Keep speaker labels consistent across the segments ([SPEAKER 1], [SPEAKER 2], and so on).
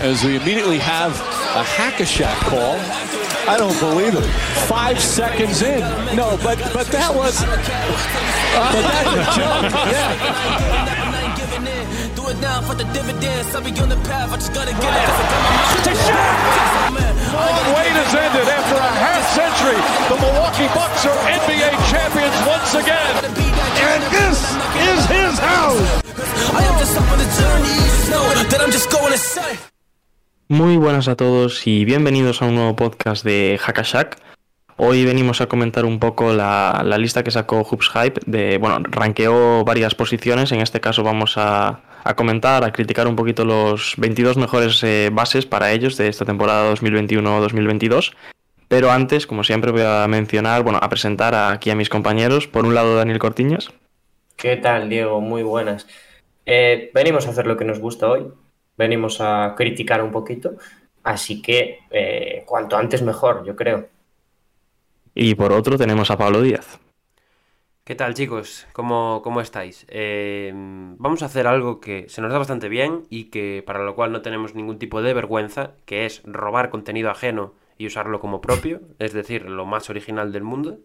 [SPEAKER 1] as we immediately have a hack-a-shack call. I don't believe it. Five seconds in. No, but but that was. but that's a joke. Yeah.
[SPEAKER 2] It now for the dividends. I'll be on the path. I just gotta get it. To Shaq!
[SPEAKER 1] Long wait has ended after a half century. The Milwaukee Bucks are NBA champions once again.
[SPEAKER 3] And this is his house.
[SPEAKER 2] I am just up on the journey. Just know that I'm just going to say.
[SPEAKER 4] Muy buenas a todos y bienvenidos a un nuevo podcast de Hackashack. Hoy venimos a comentar un poco la, la lista que sacó Hoops Hype. De, bueno, ranqueó varias posiciones. En este caso vamos a, a comentar, a criticar un poquito los 22 mejores eh, bases para ellos de esta temporada 2021-2022. Pero antes, como siempre, voy a mencionar, bueno, a presentar aquí a mis compañeros. Por un lado, Daniel Cortiñas.
[SPEAKER 5] ¿Qué tal, Diego? Muy buenas. Eh, venimos a hacer lo que nos gusta hoy. Venimos a criticar un poquito. Así que eh, cuanto antes mejor, yo creo.
[SPEAKER 4] Y por otro tenemos a Pablo Díaz.
[SPEAKER 6] ¿Qué tal chicos? ¿Cómo, cómo estáis? Eh, vamos a hacer algo que se nos da bastante bien y que para lo cual no tenemos ningún tipo de vergüenza, que es robar contenido ajeno y usarlo como propio, es decir, lo más original del mundo.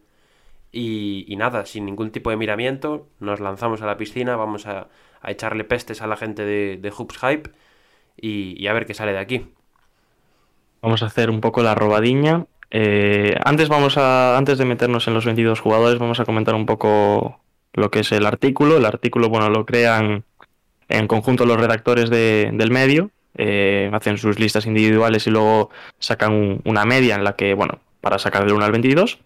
[SPEAKER 6] Y, y nada, sin ningún tipo de miramiento, nos lanzamos a la piscina, vamos a, a echarle pestes a la gente de, de Hoops Hype y, a ver qué sale de aquí.
[SPEAKER 4] Vamos a hacer un poco la robadiña. Eh, antes, vamos a, antes de meternos en los 22 jugadores, vamos a comentar un poco lo que es el artículo. El artículo, bueno, lo crean en conjunto los redactores de- del medio, eh, hacen sus listas individuales y luego sacan un- una media en la que, bueno, para sacar del 1 al 22.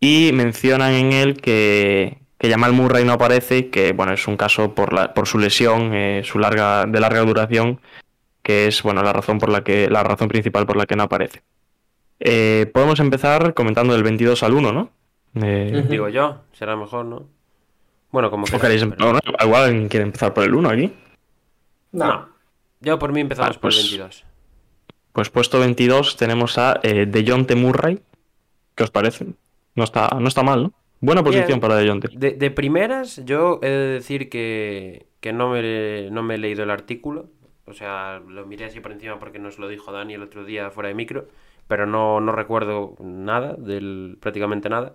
[SPEAKER 4] Y mencionan en él que, que Jamal Murray no aparece, que, bueno, es un caso por, la, por su lesión, eh, su larga, de larga duración, que es, bueno, la razón, por la, que, la razón principal por la que no aparece. Eh, podemos empezar comentando del 22 al 1, ¿no? Eh.
[SPEAKER 6] Digo yo, será mejor, ¿no? Bueno, como
[SPEAKER 4] ¿o
[SPEAKER 6] queráis,
[SPEAKER 4] queréis
[SPEAKER 6] pero-
[SPEAKER 4] no, no, igual alguien quiere empezar por el 1 aquí.
[SPEAKER 5] No.
[SPEAKER 6] No. Yo por mí empezamos
[SPEAKER 4] Vale,
[SPEAKER 6] por el
[SPEAKER 4] pues-
[SPEAKER 6] 22.
[SPEAKER 4] Pues puesto 22 tenemos a eh, DeJounte Murray. ¿Qué os parece? No está, no está mal, ¿no? Buena posición
[SPEAKER 6] Bien.
[SPEAKER 4] para.
[SPEAKER 6] De, de primeras, yo he de decir que, que no, me, no me he leído el artículo. O sea, lo miré así por encima porque nos lo dijo Dani el otro día fuera de micro. Pero no, no recuerdo nada, del, prácticamente nada.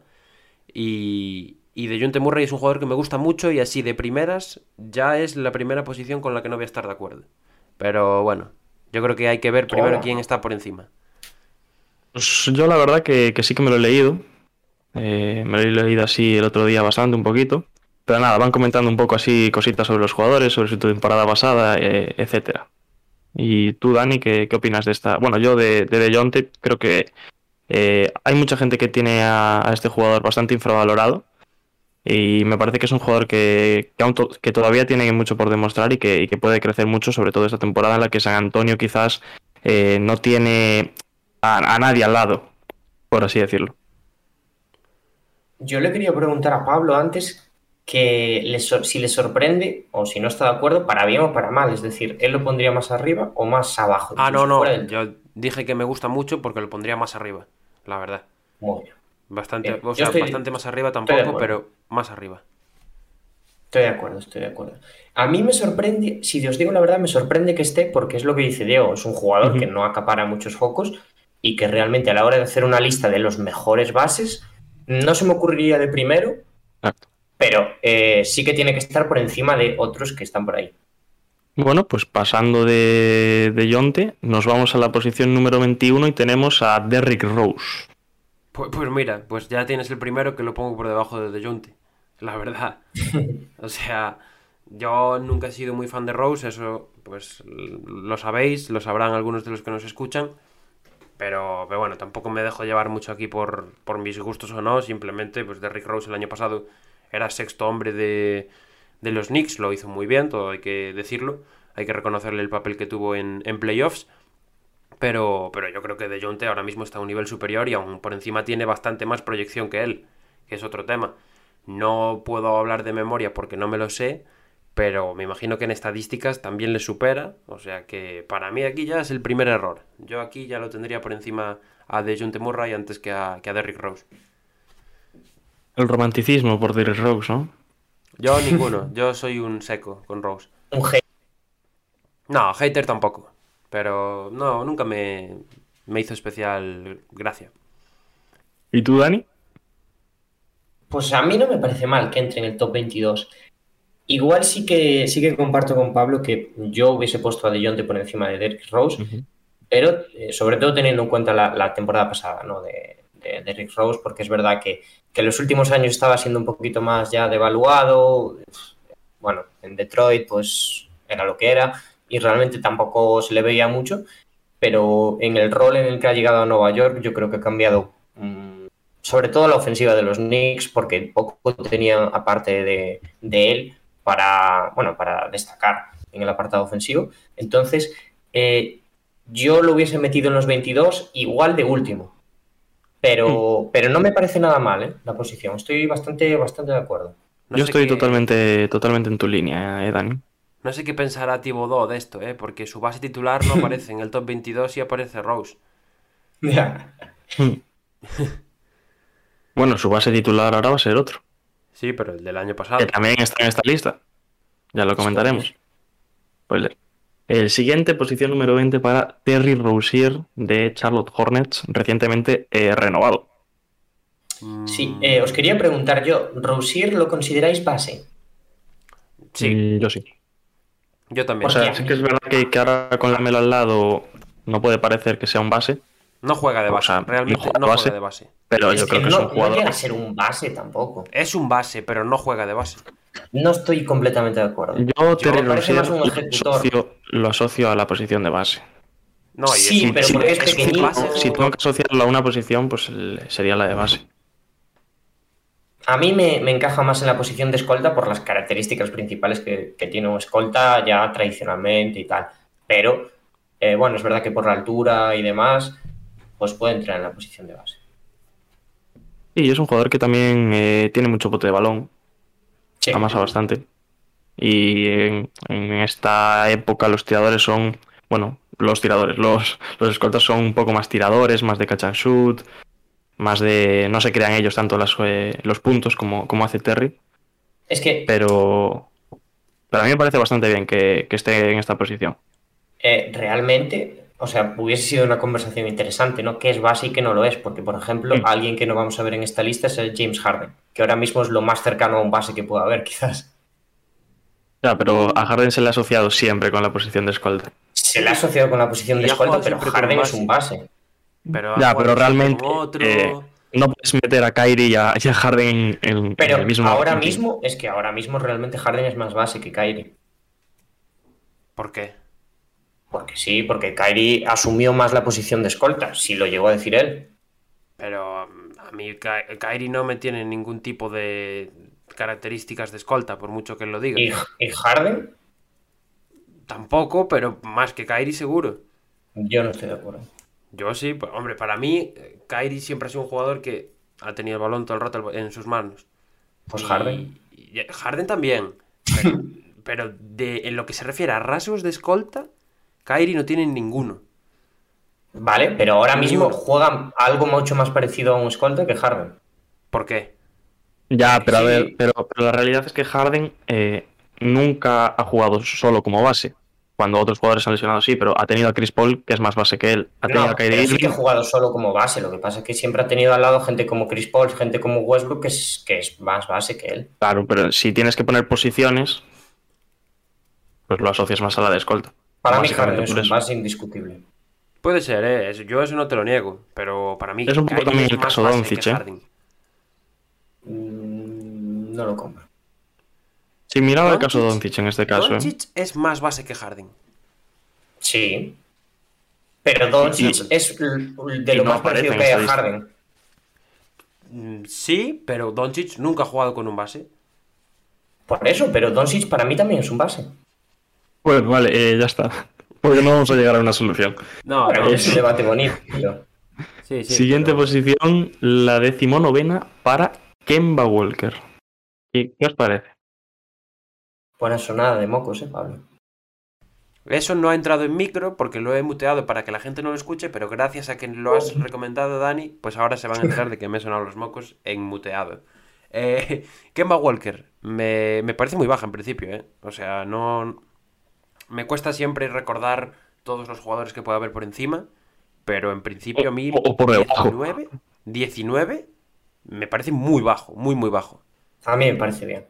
[SPEAKER 6] Y, y de Junte Murray es un jugador que me gusta mucho y así de primeras ya es la primera posición con la que no voy a estar de acuerdo. Pero bueno, yo creo que hay que ver primero quién está por encima.
[SPEAKER 4] Pues yo la verdad que, que sí que me lo he leído. Eh, me lo he leído así el otro día bastante, un poquito. Pero nada, van comentando un poco así cositas sobre los jugadores, sobre su temporada pasada, eh, etcétera. Y tú, Dani, ¿qué, opinas de esta? Bueno, yo de, de DeJounte creo que eh, hay mucha gente que tiene a, este jugador bastante infravalorado. Y me parece que es un jugador que, que, todavía tiene mucho por demostrar y que, puede crecer mucho, sobre todo esta temporada en la que San Antonio quizás eh, no tiene a nadie al lado, por así decirlo.
[SPEAKER 5] Yo le quería preguntar a Pablo antes que le si le sorprende o si no está de acuerdo, para bien o para mal. Es decir, ¿él lo pondría más arriba o más abajo?
[SPEAKER 6] Ah, no, no,
[SPEAKER 5] del-
[SPEAKER 6] yo dije que me gusta mucho porque lo pondría más arriba, la verdad.
[SPEAKER 5] Muy bien.
[SPEAKER 6] Bastante,
[SPEAKER 5] Bien,
[SPEAKER 6] o
[SPEAKER 5] yo
[SPEAKER 6] sea,
[SPEAKER 5] estoy-
[SPEAKER 6] bastante más arriba tampoco, pero más arriba.
[SPEAKER 5] Estoy de acuerdo, estoy de acuerdo. A mí me sorprende, si os digo la verdad, me sorprende que esté porque es lo que dice Diego, es un jugador que no acapara muchos focos y que realmente a la hora de hacer una lista de los mejores bases, no se me ocurriría de primero,
[SPEAKER 4] Exacto.
[SPEAKER 5] Pero eh, sí que tiene que estar por encima de otros que están por ahí.
[SPEAKER 4] Bueno, pues pasando de, de Yonte, nos vamos a la posición número 21 y tenemos a Derrick Rose.
[SPEAKER 6] Pues, pues mira, pues ya tienes el primero que lo pongo por debajo de De Jonte, la verdad. O sea, yo nunca he sido muy fan de Rose, eso pues lo sabéis, lo sabrán algunos de los que nos escuchan. Pero, pero bueno, tampoco me dejo llevar mucho aquí por, por mis gustos o no. Simplemente, pues Derrick Rose el año pasado era sexto hombre de, de los Knicks, lo hizo muy bien, todo hay que decirlo. Hay que reconocerle el papel que tuvo en, en playoffs. Pero, pero yo creo que De Jonte ahora mismo está a un nivel superior y aún por encima tiene bastante más proyección que él, que es otro tema. No puedo hablar de memoria porque no me lo sé, pero me imagino que en estadísticas también le supera. O sea que para mí aquí ya es el primer error. Yo aquí ya lo tendría por encima a DeJounte Murray antes que a, que a Derrick Rose.
[SPEAKER 4] El romanticismo por Derrick Rose, ¿no?
[SPEAKER 6] Yo ninguno, yo soy un seco con Rose.
[SPEAKER 5] Un hate.
[SPEAKER 6] No, hater tampoco. Pero no, nunca me, me hizo especial gracia.
[SPEAKER 4] ¿Y tú, Dani?
[SPEAKER 5] Pues a mí no me parece mal que entre en el top 22. Igual sí que sí que comparto con Pablo que yo hubiese puesto a De Jonte por encima de Derrick Rose, pero eh, sobre todo teniendo en cuenta la, la temporada pasada, ¿no? De, de Derrick Rose, porque es verdad que, que en los últimos años estaba siendo un poquito más ya devaluado. Bueno, en Detroit pues era lo que era y realmente tampoco se le veía mucho, pero en el rol en el que ha llegado a Nueva York yo creo que ha cambiado mm, sobre todo la ofensiva de los Knicks porque poco tenían aparte de, de él para, bueno, para destacar en el apartado ofensivo. Entonces, eh, yo lo hubiese metido en los 22 igual de último. Pero, pero no me parece nada mal ¿eh? la posición. Estoy bastante, bastante de acuerdo.
[SPEAKER 6] No
[SPEAKER 4] Yo estoy
[SPEAKER 6] qué-
[SPEAKER 4] totalmente, totalmente en tu línea, eh, Dani.
[SPEAKER 6] No sé qué pensará Thibodeau de esto, ¿eh? Porque su base titular no aparece en el top 22 y aparece Rose.
[SPEAKER 5] Ya.
[SPEAKER 4] Bueno, su base titular ahora va a ser otro.
[SPEAKER 6] Sí, pero el del año pasado.
[SPEAKER 4] Que también está en esta lista. Ya lo comentaremos. Spoiler. El siguiente, posición número 20 para Terry Rozier de Charlotte Hornets, recientemente eh, renovado.
[SPEAKER 5] Sí, eh, os quería preguntar yo, ¿Rousier lo consideráis base?
[SPEAKER 6] sí,
[SPEAKER 4] Mm, yo sí.
[SPEAKER 6] yo también.
[SPEAKER 4] O sea, sí que es verdad que, que ahora con la Melo al lado no puede parecer que sea un base,
[SPEAKER 6] no juega de
[SPEAKER 4] o
[SPEAKER 6] base.
[SPEAKER 4] sea,
[SPEAKER 6] Realmente
[SPEAKER 4] no
[SPEAKER 6] no
[SPEAKER 4] juega de
[SPEAKER 6] base.
[SPEAKER 4] pero
[SPEAKER 5] Es
[SPEAKER 4] yo creo que
[SPEAKER 5] no,
[SPEAKER 4] es un
[SPEAKER 5] no
[SPEAKER 4] jugador.
[SPEAKER 5] llega a ser un base tampoco.
[SPEAKER 6] Es un base, pero no juega de base.
[SPEAKER 5] No estoy completamente de acuerdo.
[SPEAKER 4] Yo, Terry Rozier
[SPEAKER 5] más un
[SPEAKER 4] lo
[SPEAKER 5] ejecutor.
[SPEAKER 4] asocio, lo asocio a la posición de base.
[SPEAKER 6] No, y
[SPEAKER 5] Sí,
[SPEAKER 6] es,
[SPEAKER 5] pero
[SPEAKER 6] es-
[SPEAKER 5] porque es pequeñito.
[SPEAKER 6] base
[SPEAKER 4] Si tengo que asociarlo a una posición, pues el- sería la de base.
[SPEAKER 5] A mí me, me encaja más en la posición de escolta por las características principales que, que tiene un escolta ya tradicionalmente y tal. Pero, eh, bueno, es verdad que por la altura y demás, pues puede entrar en la posición de base.
[SPEAKER 4] Y es un jugador que también eh, tiene mucho pote de balón,
[SPEAKER 5] Sí.
[SPEAKER 4] amasa bastante. Y en, en esta época los tiradores son, bueno, los tiradores, los, los escoltas son un poco más tiradores, más de catch and shoot, más de, no se crean ellos tanto las, eh, los puntos como, como hace Terry,
[SPEAKER 5] Es que
[SPEAKER 4] pero, pero a mí me parece bastante bien que, que esté en esta posición.
[SPEAKER 5] eh, realmente, o sea, hubiese sido una conversación interesante, ¿no? ¿Qué es base y qué no lo es? Porque, por ejemplo,
[SPEAKER 4] Mm.
[SPEAKER 5] alguien que no vamos a ver en esta lista es el James Harden, que ahora mismo es lo más cercano a un base que pueda haber, quizás.
[SPEAKER 4] Ya, pero a Harden se le ha asociado siempre con la posición de escolta.
[SPEAKER 5] Se le ha asociado con la posición de escolta, pero Harden es un base.
[SPEAKER 6] Pero
[SPEAKER 4] Ya, pero realmente eh, no puedes meter a Kyrie y a, y a Harden en, en
[SPEAKER 5] Pero
[SPEAKER 4] el mismo
[SPEAKER 5] ahora mismo, es que ahora mismo realmente Harden es más base que Kyrie.
[SPEAKER 6] ¿Por qué?
[SPEAKER 5] Porque sí, porque Kyrie asumió más la posición de escolta, si lo llegó a decir él.
[SPEAKER 6] Pero mm, a mí Ky- Kyrie no me tiene ningún tipo de características de escolta, por mucho que él lo diga.
[SPEAKER 5] Y, y Harden,
[SPEAKER 6] Tampoco, pero más que Kyrie seguro.
[SPEAKER 5] yo no estoy de acuerdo.
[SPEAKER 6] Yo sí, pues, hombre, para mí, eh, Kyrie siempre ha sido un jugador que ha tenido el balón todo el rato en sus manos.
[SPEAKER 5] Pues
[SPEAKER 6] Y-
[SPEAKER 5] Harden.
[SPEAKER 6] y Harden también. Pero, pero de, en lo que se refiere a rasgos de escolta, Kyrie no tiene ninguno.
[SPEAKER 5] Vale, pero ahora mismo juega algo mucho más parecido a un escolta que Harden.
[SPEAKER 6] ¿Por qué?
[SPEAKER 4] Ya, pero a ver, pero, pero la realidad es que Harden eh, nunca ha jugado solo como base. Cuando otros jugadores han lesionado, sí, pero ha tenido a Chris Paul, que es más base que él. Ha tenido
[SPEAKER 5] No,
[SPEAKER 4] a Kyrie
[SPEAKER 5] sí que ha jugado solo como base. Lo que pasa es que siempre ha tenido al lado gente como Chris Paul, gente como Westbrook, que es, que es más base que él.
[SPEAKER 4] Claro, pero si tienes que poner posiciones, pues lo asocias más a la de escolta.
[SPEAKER 5] Para mí Harden es base indiscutible.
[SPEAKER 6] Puede ser, ¿eh? Eso- Yo eso no te lo niego. Pero para mí.
[SPEAKER 4] Es un poco también el
[SPEAKER 6] más
[SPEAKER 4] caso
[SPEAKER 6] base
[SPEAKER 4] Doncic, ¿eh?
[SPEAKER 5] Mm, no lo compro.
[SPEAKER 4] Sí, mira el caso de
[SPEAKER 6] Doncic-
[SPEAKER 4] en este caso. ¿eh?
[SPEAKER 6] Doncic es más base que Harden.
[SPEAKER 5] Sí. Pero Doncic es de lo
[SPEAKER 4] no
[SPEAKER 5] más parecido que hay a. Harden.
[SPEAKER 6] Mm, Sí, pero Doncic nunca ha jugado con un base.
[SPEAKER 5] Por eso, pero Doncic para mí también es un base.
[SPEAKER 4] Bueno, vale, eh, ya está. Porque no vamos a llegar a una solución.
[SPEAKER 6] No,
[SPEAKER 5] Bueno,
[SPEAKER 6] pero-
[SPEAKER 5] es un debate bonito. tío.
[SPEAKER 6] sí, sí,
[SPEAKER 4] Siguiente
[SPEAKER 6] pero-
[SPEAKER 4] posición, la decimonovena para Kemba Walker. ¿Y qué os parece?
[SPEAKER 5] Buena sonada de mocos, eh, Pablo.
[SPEAKER 6] Eso no ha entrado en micro porque lo he muteado para que la gente no lo escuche, pero gracias a que lo has recomendado, Dani, pues ahora se van a enterar de que me he sonado los mocos en muteado. Eh, Kemba Walker, me, me parece muy baja en principio, ¿eh? O sea, no... Me cuesta siempre recordar todos los jugadores que pueda haber por encima, pero en principio a mí
[SPEAKER 4] O- o por debajo.
[SPEAKER 6] 19, 19 me parece muy bajo, muy muy bajo.
[SPEAKER 5] A mí me parece bien.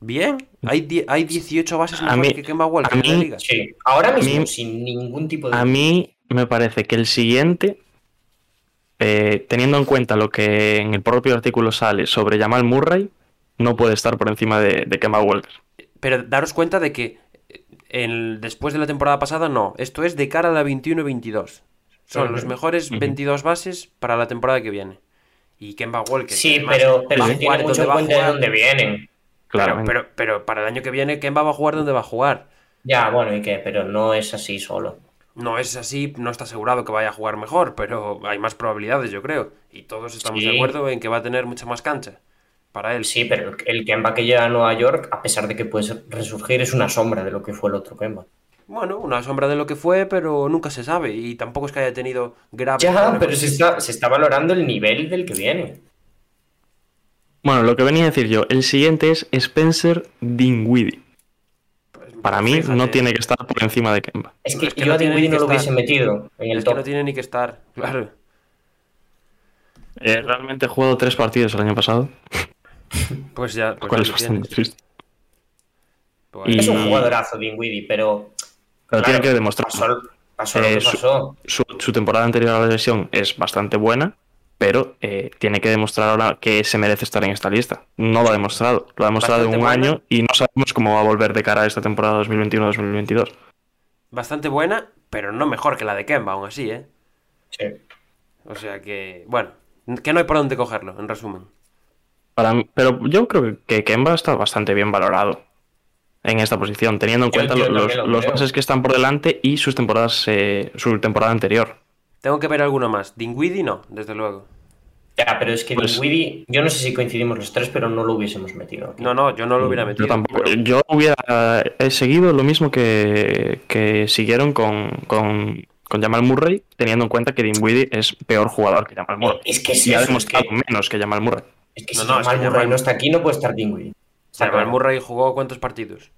[SPEAKER 6] Bien, hay, hay 18 bases
[SPEAKER 4] A
[SPEAKER 6] mejores
[SPEAKER 4] mí-
[SPEAKER 6] que Kemba Walker
[SPEAKER 4] a
[SPEAKER 6] en la liga.
[SPEAKER 5] Sí. Ahora mismo,
[SPEAKER 4] mí-
[SPEAKER 5] sin ningún tipo de.
[SPEAKER 4] A mí me parece que el siguiente, eh, teniendo en cuenta lo que en el propio artículo sale sobre Jamal Murray, no puede estar por encima de, de Kemba Walker.
[SPEAKER 6] Pero daros cuenta de que el- después de la temporada pasada no, esto es de cara a la 21-22. Son los mejores
[SPEAKER 4] Ujú.
[SPEAKER 6] 22 bases para la temporada que viene. Y Kemba Walker.
[SPEAKER 5] Sí,
[SPEAKER 6] además,
[SPEAKER 5] pero, pero
[SPEAKER 6] va a
[SPEAKER 5] se tiene
[SPEAKER 6] jugar
[SPEAKER 5] mucho
[SPEAKER 6] donde
[SPEAKER 5] en
[SPEAKER 6] va a
[SPEAKER 5] cuenta de
[SPEAKER 6] jugar.
[SPEAKER 5] dónde vienen.
[SPEAKER 4] Claro,
[SPEAKER 6] Pero, pero, pero para el año que viene, Kemba va a jugar donde va a jugar.
[SPEAKER 5] Ya, bueno, ¿y qué? Pero no es así solo.
[SPEAKER 6] No es así, no está asegurado que vaya a jugar mejor, pero hay más probabilidades, yo creo. Y todos estamos
[SPEAKER 5] Sí.
[SPEAKER 6] de acuerdo en que va a tener mucha más cancha para él.
[SPEAKER 5] Sí, pero el Kemba que llega a Nueva York, a pesar de que puede resurgir, es una sombra de lo que fue el otro Kemba.
[SPEAKER 6] Bueno, una sombra de lo que fue, pero nunca se sabe. Y tampoco es que haya tenido graves
[SPEAKER 5] Ya, pero se está, se está valorando el nivel del que viene.
[SPEAKER 4] Bueno, lo que venía a decir yo, el siguiente es Spencer Dinwiddie.
[SPEAKER 6] Pues,
[SPEAKER 4] Para mí
[SPEAKER 6] fíjate,
[SPEAKER 4] no tiene que estar por encima de Kemba.
[SPEAKER 5] Es que,
[SPEAKER 6] Es que
[SPEAKER 5] yo
[SPEAKER 6] no
[SPEAKER 5] a Dinwiddie no
[SPEAKER 6] que
[SPEAKER 5] lo hubiese metido en el
[SPEAKER 6] Es que
[SPEAKER 5] top.
[SPEAKER 6] no tiene ni que estar, claro.
[SPEAKER 4] Eh, realmente he jugado tres partidos el año pasado,
[SPEAKER 6] Pues ya, pues
[SPEAKER 4] cual
[SPEAKER 6] ahí
[SPEAKER 4] es
[SPEAKER 6] lo
[SPEAKER 4] bastante
[SPEAKER 6] tienes.
[SPEAKER 4] triste.
[SPEAKER 6] Pues,
[SPEAKER 4] Y-
[SPEAKER 5] Es un jugadorazo Dinwiddie, pero...
[SPEAKER 4] Pero
[SPEAKER 5] claro,
[SPEAKER 4] tiene que demostrar.
[SPEAKER 5] Pasó, pasó lo
[SPEAKER 4] Eh,
[SPEAKER 5] que
[SPEAKER 4] su-
[SPEAKER 5] pasó.
[SPEAKER 4] Su, su temporada anterior a la lesión es bastante buena, pero eh, tiene que demostrar ahora que se merece estar en esta lista. No lo ha demostrado. Lo ha demostrado en un
[SPEAKER 6] buena.
[SPEAKER 4] año y no sabemos cómo va a volver de cara a esta temporada 2021-2022.
[SPEAKER 6] Bastante buena, pero no mejor que la de Kemba, aún así, ¿eh?
[SPEAKER 5] Sí.
[SPEAKER 6] O sea que, bueno, que no hay por dónde cogerlo, en resumen.
[SPEAKER 4] Para pero yo creo que- que Kemba está bastante bien valorado en esta posición, teniendo en
[SPEAKER 5] Yo-
[SPEAKER 4] cuenta
[SPEAKER 5] yo
[SPEAKER 4] los,
[SPEAKER 5] lo
[SPEAKER 4] los bases que están por delante y sus temporadas, eh, su temporada anterior.
[SPEAKER 6] Tengo que ver alguno más. Dinwiddie no, desde luego.
[SPEAKER 5] Ya, pero es que
[SPEAKER 4] Pues-
[SPEAKER 5] yo no sé si coincidimos los tres, pero no lo hubiésemos metido aquí.
[SPEAKER 6] No, no, yo no lo hubiera metido.
[SPEAKER 4] Yo tampoco.
[SPEAKER 6] pero-
[SPEAKER 4] Yo hubiera he seguido lo mismo que, que siguieron con, con, con Jamal Murray, teniendo en cuenta que Dinwiddie es peor jugador que Jamal Murray.
[SPEAKER 5] Es que es
[SPEAKER 4] y ha
[SPEAKER 5] es que-
[SPEAKER 4] menos que Jamal Murray.
[SPEAKER 5] Es que
[SPEAKER 6] No,
[SPEAKER 5] si
[SPEAKER 6] no, es
[SPEAKER 5] Jamal
[SPEAKER 6] que
[SPEAKER 5] Murray
[SPEAKER 6] Jamal-
[SPEAKER 5] no está aquí, no puede estar Dinwiddie. Está
[SPEAKER 6] Jamal
[SPEAKER 5] claro.
[SPEAKER 6] Murray jugó cuántos partidos.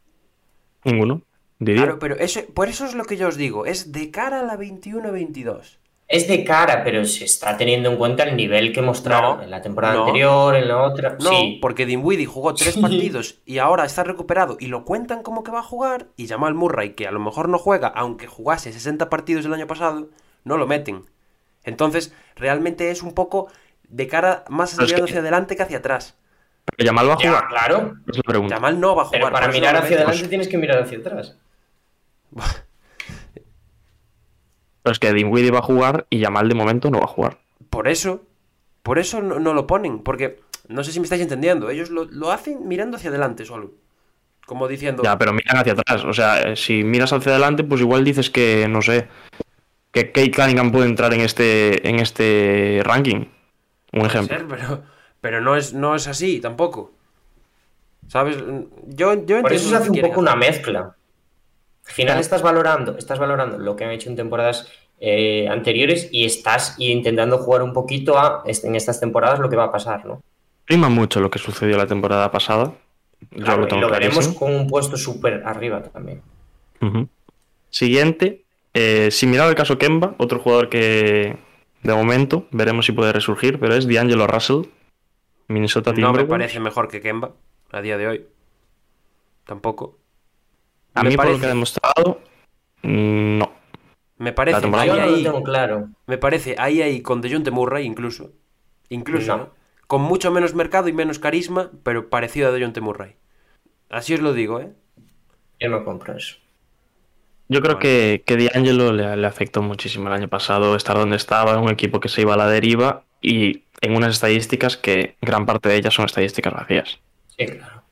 [SPEAKER 4] Ninguno, diría.
[SPEAKER 6] Claro, pero eso, por eso es lo que yo os digo. Es de cara a la 21-22.
[SPEAKER 5] Es de cara, pero se está teniendo en cuenta el nivel que mostraron
[SPEAKER 6] No,
[SPEAKER 5] en la temporada
[SPEAKER 6] no.
[SPEAKER 5] anterior, en la otra.
[SPEAKER 6] No,
[SPEAKER 5] sí,
[SPEAKER 6] porque Dinwiddie jugó tres
[SPEAKER 5] Sí.
[SPEAKER 6] partidos y ahora está recuperado y lo cuentan como que va a jugar. Y Jamal Murray, que a lo mejor no juega, aunque jugase 60 partidos el año pasado, no lo meten. Entonces, realmente es un poco de cara más
[SPEAKER 4] que-
[SPEAKER 6] hacia adelante que hacia atrás.
[SPEAKER 4] Pero Jamal va a
[SPEAKER 5] ya,
[SPEAKER 4] jugar.
[SPEAKER 5] claro.
[SPEAKER 4] Es la pregunta.
[SPEAKER 6] Jamal no va a jugar.
[SPEAKER 5] Pero para mirar hacia adelante tienes que mirar hacia atrás.
[SPEAKER 4] Pero es que Dinwiddie va a jugar y Jamal de momento no va a jugar.
[SPEAKER 6] Por eso, por eso no, no lo ponen, porque no sé si me estáis entendiendo, ellos lo, lo hacen mirando hacia adelante solo. Como diciendo,
[SPEAKER 4] Ya, pero miran hacia atrás. O sea, eh, si miras hacia adelante, pues igual dices que, no sé, que Kate Cunningham puede entrar en este, en este ranking. Un ejemplo.
[SPEAKER 6] ser, pero, pero no, es, no es así tampoco. ¿Sabes? Yo, yo
[SPEAKER 5] Por eso se hace un poco una mezcla. Al final estás valorando, estás valorando lo que han hecho en temporadas eh, anteriores y estás intentando jugar un poquito a en estas temporadas lo que va a pasar, ¿no?
[SPEAKER 4] Prima mucho lo que sucedió la temporada pasada. Yo
[SPEAKER 5] Claro,
[SPEAKER 4] lo
[SPEAKER 5] y
[SPEAKER 4] tengo
[SPEAKER 5] lo veremos con un puesto súper arriba también.
[SPEAKER 4] Siguiente, eh, similar al caso Kemba, otro jugador que de momento veremos si puede resurgir, pero es D'Angelo Russell, Minnesota
[SPEAKER 6] No me parece mejor que Kemba a día de hoy. Tampoco.
[SPEAKER 4] A
[SPEAKER 6] Me
[SPEAKER 4] mí por lo
[SPEAKER 6] parece-
[SPEAKER 4] que ha demostrado, mm, no.
[SPEAKER 6] Me parece ahí,
[SPEAKER 5] no
[SPEAKER 6] ahí,
[SPEAKER 5] tengo claro.
[SPEAKER 6] me parece ahí ahí con DeJounte Murray incluso. Incluso,
[SPEAKER 5] No.
[SPEAKER 6] Con mucho menos mercado y menos carisma, pero parecido a DeJounte Murray. Así os lo digo, ¿eh?
[SPEAKER 5] Yo no compro eso.
[SPEAKER 4] Yo creo que, que D'Angelo le, le afectó muchísimo el año pasado estar donde estaba, en un equipo que se iba a la deriva y en unas estadísticas que gran parte de ellas son estadísticas vacías.
[SPEAKER 5] Sí, claro.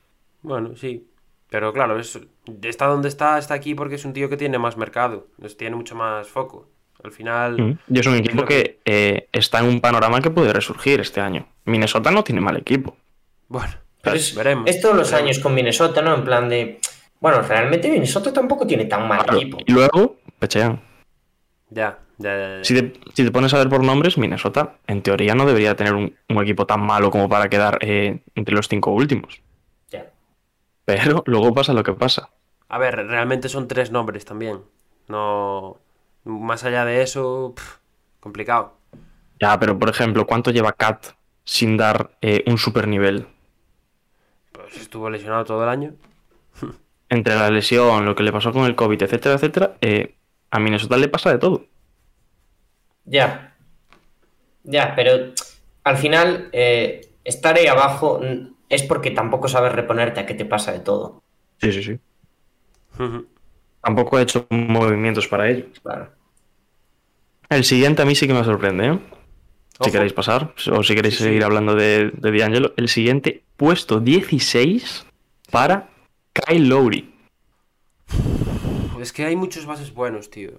[SPEAKER 6] Bueno, sí. Pero claro, es, está donde está, está aquí porque es un tío que tiene más mercado, es- tiene mucho más foco. Al final,
[SPEAKER 4] Mm. Y es un equipo que eh, está en un panorama que puede resurgir este año. Minnesota no tiene mal equipo.
[SPEAKER 6] bueno, pues veremos.
[SPEAKER 5] es todos los
[SPEAKER 6] veremos.
[SPEAKER 5] años con Minnesota, ¿no? En plan de. Bueno, realmente Minnesota tampoco tiene tan mal
[SPEAKER 4] Claro,
[SPEAKER 5] equipo.
[SPEAKER 4] Y luego, pechean.
[SPEAKER 6] Ya, ya, ya, ya.
[SPEAKER 4] Si te, si te pones a ver por nombres, Minnesota en teoría no debería tener un, un equipo tan malo como para quedar eh, entre los cinco últimos.
[SPEAKER 5] Ya.
[SPEAKER 4] Pero luego pasa lo que pasa.
[SPEAKER 6] A ver, realmente son tres nombres también. No. Más allá de eso, pff, complicado.
[SPEAKER 4] Ya, pero por ejemplo, ¿cuánto lleva Kat sin dar eh, un super nivel?
[SPEAKER 6] Pues estuvo lesionado todo el año.
[SPEAKER 4] Entre la lesión, lo que le pasó con el COVID, etcétera, etcétera, eh, a Minnesota le pasa de todo.
[SPEAKER 5] Ya. Ya, pero al final, eh, estar ahí abajo es porque tampoco sabes reponerte a que te pasa de todo.
[SPEAKER 4] Sí, sí, sí. Tampoco ha hecho movimientos para ello.
[SPEAKER 5] Claro.
[SPEAKER 4] El siguiente a mí sí que me sorprende, ¿eh? Si queréis pasar, o si queréis seguir hablando de, de D'Angelo. El siguiente, puesto 16 para Kyle Lowry.
[SPEAKER 6] Es que hay muchos bases buenos, tío.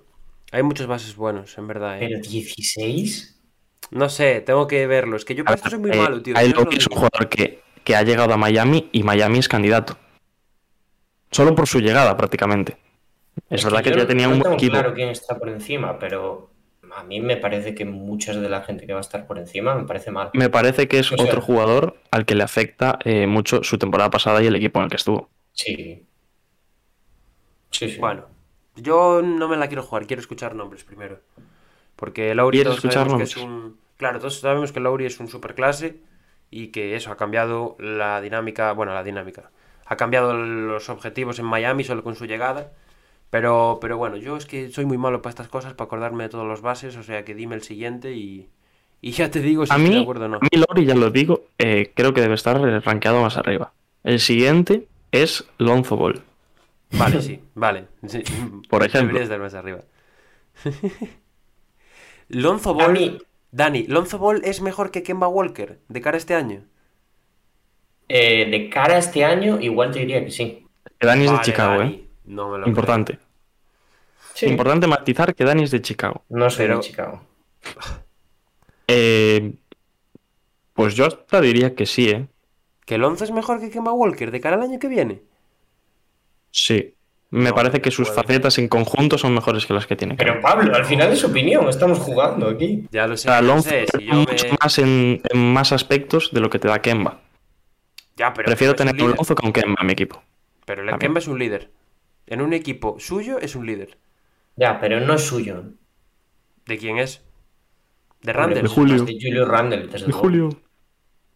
[SPEAKER 6] Hay muchos bases buenos, en verdad. ¿eh?
[SPEAKER 5] Pero 16.
[SPEAKER 6] No sé, tengo que verlo. Es que yo para esto soy muy
[SPEAKER 4] Eh,
[SPEAKER 6] malo, tío.
[SPEAKER 4] Kyle Lowry es un jugador que, que ha llegado a Miami y Miami es candidato. Solo por su llegada, prácticamente. Es, verdad que, ya tenía
[SPEAKER 5] no
[SPEAKER 4] un equipo.
[SPEAKER 5] claro quién está por encima, pero a mí me parece que muchas de la gente que va a estar por encima me parece mal.
[SPEAKER 4] Me parece que es
[SPEAKER 5] O sea-
[SPEAKER 4] otro jugador al que le afecta eh, mucho su temporada pasada y el equipo en el que estuvo.
[SPEAKER 5] Sí. Sí, sí.
[SPEAKER 6] Bueno, yo no me la quiero jugar, quiero escuchar nombres primero. Porque Lauri
[SPEAKER 4] ¿Quieres
[SPEAKER 6] todos
[SPEAKER 4] escuchar
[SPEAKER 6] sabemos que es un. Claro, todos sabemos que Lauri es un superclase y que eso ha cambiado la dinámica. Bueno, la dinámica. Ha cambiado los objetivos en Miami solo con su llegada. Pero, pero bueno, yo es que soy muy malo para estas cosas, para acordarme de todos los bases, o sea que dime el siguiente y, y ya te digo si
[SPEAKER 4] A
[SPEAKER 6] estoy de
[SPEAKER 4] mí,
[SPEAKER 6] acuerdo o no.
[SPEAKER 4] a mí Lowry, ya lo digo, eh, creo que debe estar rankeado más arriba. El siguiente es Lonzo Ball.
[SPEAKER 6] Vale, sí, vale. sí.
[SPEAKER 4] Por ejemplo.
[SPEAKER 6] Debería estar más arriba. Lonzo Ball.
[SPEAKER 5] mí-
[SPEAKER 6] Dani, ¿Lonzo Ball es mejor que Kemba Walker de cara a este año?
[SPEAKER 5] Eh, de cara a este año, igual te diría que sí.
[SPEAKER 4] Que Dani es de Chicago,
[SPEAKER 6] Dani,
[SPEAKER 4] ¿eh?
[SPEAKER 6] No me lo
[SPEAKER 4] Importante.
[SPEAKER 5] Sí.
[SPEAKER 4] Importante matizar que Dani es de Chicago.
[SPEAKER 5] No soy
[SPEAKER 6] Pero-
[SPEAKER 5] de Chicago.
[SPEAKER 4] Eh, pues yo hasta diría que sí, ¿eh?
[SPEAKER 6] ¿Que Lonzo es mejor que Kemba Walker de cara al año que viene?
[SPEAKER 4] Sí. Me
[SPEAKER 6] No,
[SPEAKER 4] parece
[SPEAKER 6] no
[SPEAKER 4] que sus
[SPEAKER 6] puede.
[SPEAKER 4] facetas en conjunto son mejores que las que tiene.
[SPEAKER 5] Pero Pablo, al final es opinión, estamos jugando aquí.
[SPEAKER 6] Ya lo
[SPEAKER 4] O
[SPEAKER 6] sé,
[SPEAKER 4] sea,
[SPEAKER 6] ya lo
[SPEAKER 4] Lonzo
[SPEAKER 6] sé.
[SPEAKER 4] te
[SPEAKER 6] Si yo
[SPEAKER 4] mucho
[SPEAKER 6] me-
[SPEAKER 4] más en, en más aspectos de lo que te da Kemba.
[SPEAKER 6] Ya, pero
[SPEAKER 4] Prefiero tener
[SPEAKER 6] un.
[SPEAKER 4] Lonzo que un Kemba en mi equipo.
[SPEAKER 6] Pero el. Kemba es un líder. En un equipo suyo es un líder.
[SPEAKER 5] Ya, pero no es suyo.
[SPEAKER 6] ¿De quién es? ¿De Randall?
[SPEAKER 4] de Julio.
[SPEAKER 5] de Julio
[SPEAKER 4] Y
[SPEAKER 5] luego.
[SPEAKER 4] Julio.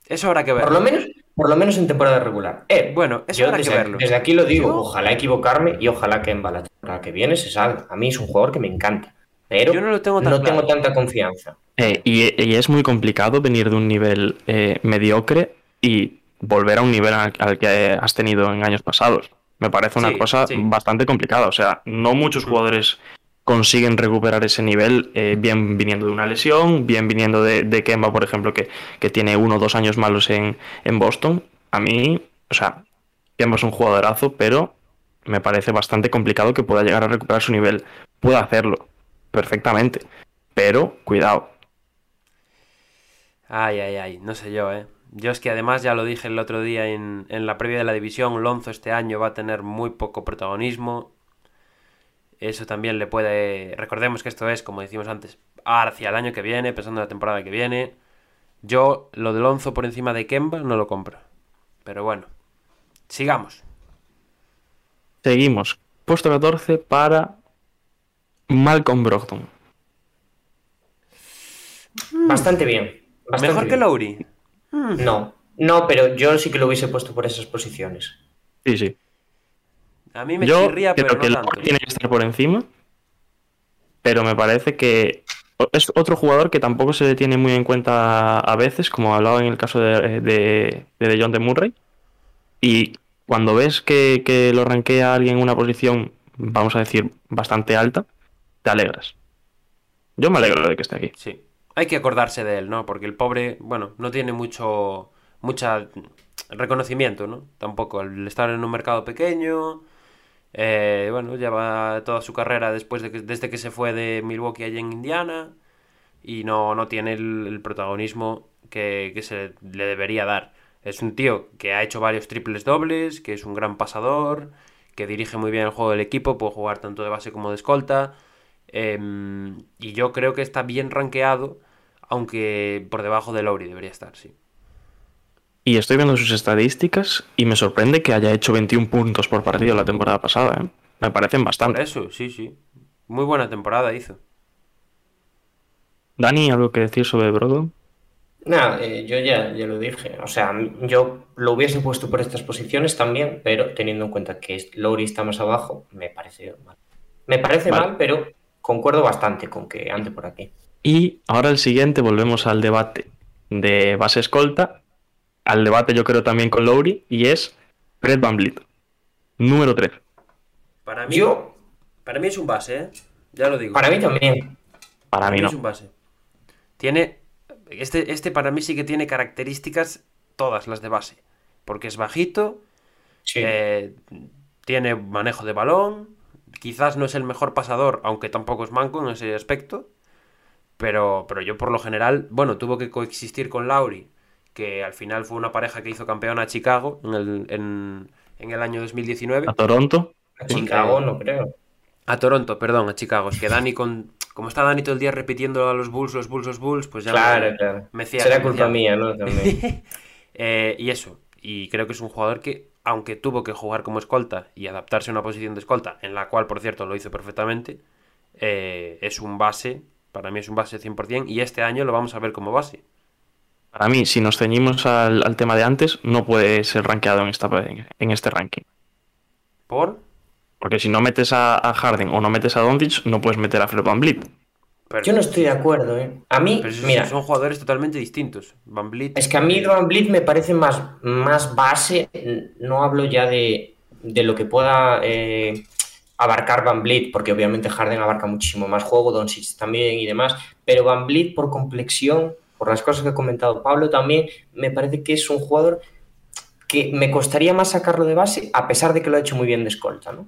[SPEAKER 6] Eso habrá que ver.
[SPEAKER 5] Por lo menos, por lo menos en temporada regular. Eh,
[SPEAKER 6] Bueno, eso
[SPEAKER 5] yo
[SPEAKER 6] habrá que
[SPEAKER 5] desde,
[SPEAKER 6] verlo.
[SPEAKER 5] desde aquí lo digo,
[SPEAKER 6] Yo-
[SPEAKER 5] ojalá equivocarme y ojalá que en la temporada que viene se salga. A mí es un jugador que me encanta, pero
[SPEAKER 6] Yo no lo tengo tan
[SPEAKER 5] no tengo
[SPEAKER 6] claro.
[SPEAKER 5] tanta confianza.
[SPEAKER 4] Eh, y, y es muy complicado venir de un nivel eh, mediocre y volver a un nivel al, al que has tenido en años pasados. Me parece una
[SPEAKER 6] Sí,
[SPEAKER 4] cosa
[SPEAKER 6] sí.
[SPEAKER 4] bastante complicada. O sea, no muchos jugadores consiguen recuperar ese nivel, eh, bien viniendo de una lesión, bien viniendo de, Kemba, por ejemplo, que, que tiene uno o dos años malos en, en Boston. A mí, o sea, Kemba es un jugadorazo, pero me parece bastante complicado que pueda llegar a recuperar su nivel. Puede hacerlo perfectamente, pero cuidado.
[SPEAKER 6] Ay, ay, ay, no sé yo, ¿eh? Yo es que además ya lo dije el otro día en, en la previa de la división, Lonzo este año va a tener muy poco protagonismo. Eso también le puede... Recordemos que esto es, como decimos antes, hacia el año que viene, pensando en la temporada que viene. Yo lo de Lonzo por encima de Kemba no lo compro. Pero bueno, sigamos.
[SPEAKER 4] Seguimos. Puesto 14 para Malcolm Brogdon.
[SPEAKER 5] Bastante bien. bastante
[SPEAKER 6] ¿Mejor que. Lowry?
[SPEAKER 5] No, no, pero yo sí que lo hubiese puesto por esas posiciones.
[SPEAKER 4] Sí, sí.
[SPEAKER 6] A mí me
[SPEAKER 4] Yo
[SPEAKER 6] chirría,
[SPEAKER 4] creo
[SPEAKER 6] pero
[SPEAKER 4] que
[SPEAKER 6] no
[SPEAKER 4] tiene que estar por encima, pero me parece que es otro jugador que tampoco se le tiene muy en cuenta a veces, como hablaba en el caso de, de, de John de Murray. Y cuando ves que, que lo rankea alguien en una posición, vamos a decir, bastante alta, te alegras. Yo me alegro de que esté aquí.
[SPEAKER 6] Sí. Hay que acordarse de él, ¿no? Porque el pobre, bueno, no tiene mucho mucha reconocimiento, ¿no? Tampoco al estar en un mercado pequeño. Eh, bueno, lleva toda su carrera después de que, desde que se fue de Milwaukee allá en Indiana. Y no, no tiene el, el protagonismo que, que se le debería dar. Es un tío que ha hecho varios triples dobles, que es un gran pasador, que dirige muy bien el juego del equipo, puede jugar tanto de base como de escolta. Em, y yo creo que está bien rankeado, aunque por debajo de Lowry debería estar, sí.
[SPEAKER 4] Y estoy viendo sus estadísticas y me sorprende que haya hecho 21 puntos por partido la temporada pasada. ¿eh? Me parecen
[SPEAKER 6] Por
[SPEAKER 4] bastante.
[SPEAKER 6] eso, sí, sí. Muy buena temporada hizo.
[SPEAKER 4] Dani, ¿algo que decir sobre Brogdon?
[SPEAKER 5] Nada, eh, yo ya, ya lo dije. O sea, yo lo hubiese puesto por estas posiciones también, pero teniendo en cuenta que Lowry está más abajo, me parece mal. Me parece
[SPEAKER 4] Vale.
[SPEAKER 5] mal, pero concuerdo bastante con que ande por aquí.
[SPEAKER 4] Y ahora el siguiente, volvemos al debate de base escolta, al debate yo creo también con Lowry, y es Fred Van Vliet, número 3.
[SPEAKER 6] Para mí,
[SPEAKER 5] Yo,
[SPEAKER 6] para mí es un base, ¿eh? Ya lo digo.
[SPEAKER 5] para mí también.
[SPEAKER 4] Para mí no.
[SPEAKER 6] es un base. Tiene. Este, este para mí sí que tiene características todas las de base. Porque es bajito,
[SPEAKER 5] Sí.
[SPEAKER 6] eh, tiene manejo de balón. Quizás no es el mejor pasador, aunque tampoco es manco en ese aspecto. Pero, pero yo por lo general, bueno, tuvo que coexistir con Lauri, que al final fue una pareja que hizo campeona a Chicago en el, en, en el año 2019.
[SPEAKER 4] A Toronto,
[SPEAKER 5] A Chicago no creo.
[SPEAKER 6] A Toronto, perdón, a Chicago. Es que Dani, con, como está Dani todo el día repitiendo a los Bulls, los Bulls, los Bulls, pues ya
[SPEAKER 5] Claro,
[SPEAKER 6] me,
[SPEAKER 5] claro.
[SPEAKER 6] me
[SPEAKER 5] Será culpa mía, ¿no? También.
[SPEAKER 6] Eh, y eso, y creo que es un jugador que, aunque tuvo que jugar como escolta y adaptarse a una posición de escolta, en la cual, por cierto, lo hizo perfectamente, eh, es un base, para mí es un base 100%, y este año lo vamos a ver como base.
[SPEAKER 4] Para mí, si nos ceñimos al, al tema de antes, no puede ser rankeado en, esta, en este ranking.
[SPEAKER 6] ¿Por?
[SPEAKER 4] Porque si no metes a, a Harden o no metes a Doncic, no puedes meter a Fred Van Vliet.
[SPEAKER 6] Pero,
[SPEAKER 5] Yo no estoy de acuerdo, ¿eh? A mí,
[SPEAKER 6] pero esos
[SPEAKER 5] mira,
[SPEAKER 6] son jugadores totalmente distintos. Van Vliet,
[SPEAKER 5] es que a mí Van Vliet me parece más, más base. No hablo ya de, de lo que pueda eh, abarcar Van Vliet, porque obviamente Harden abarca muchísimo más juego, Doncic también y demás. Pero Van Vliet, por complexión, por las cosas que ha comentado Pablo también, me parece que es un jugador que me costaría más sacarlo de base, a pesar de que lo ha hecho muy bien de escolta, ¿no?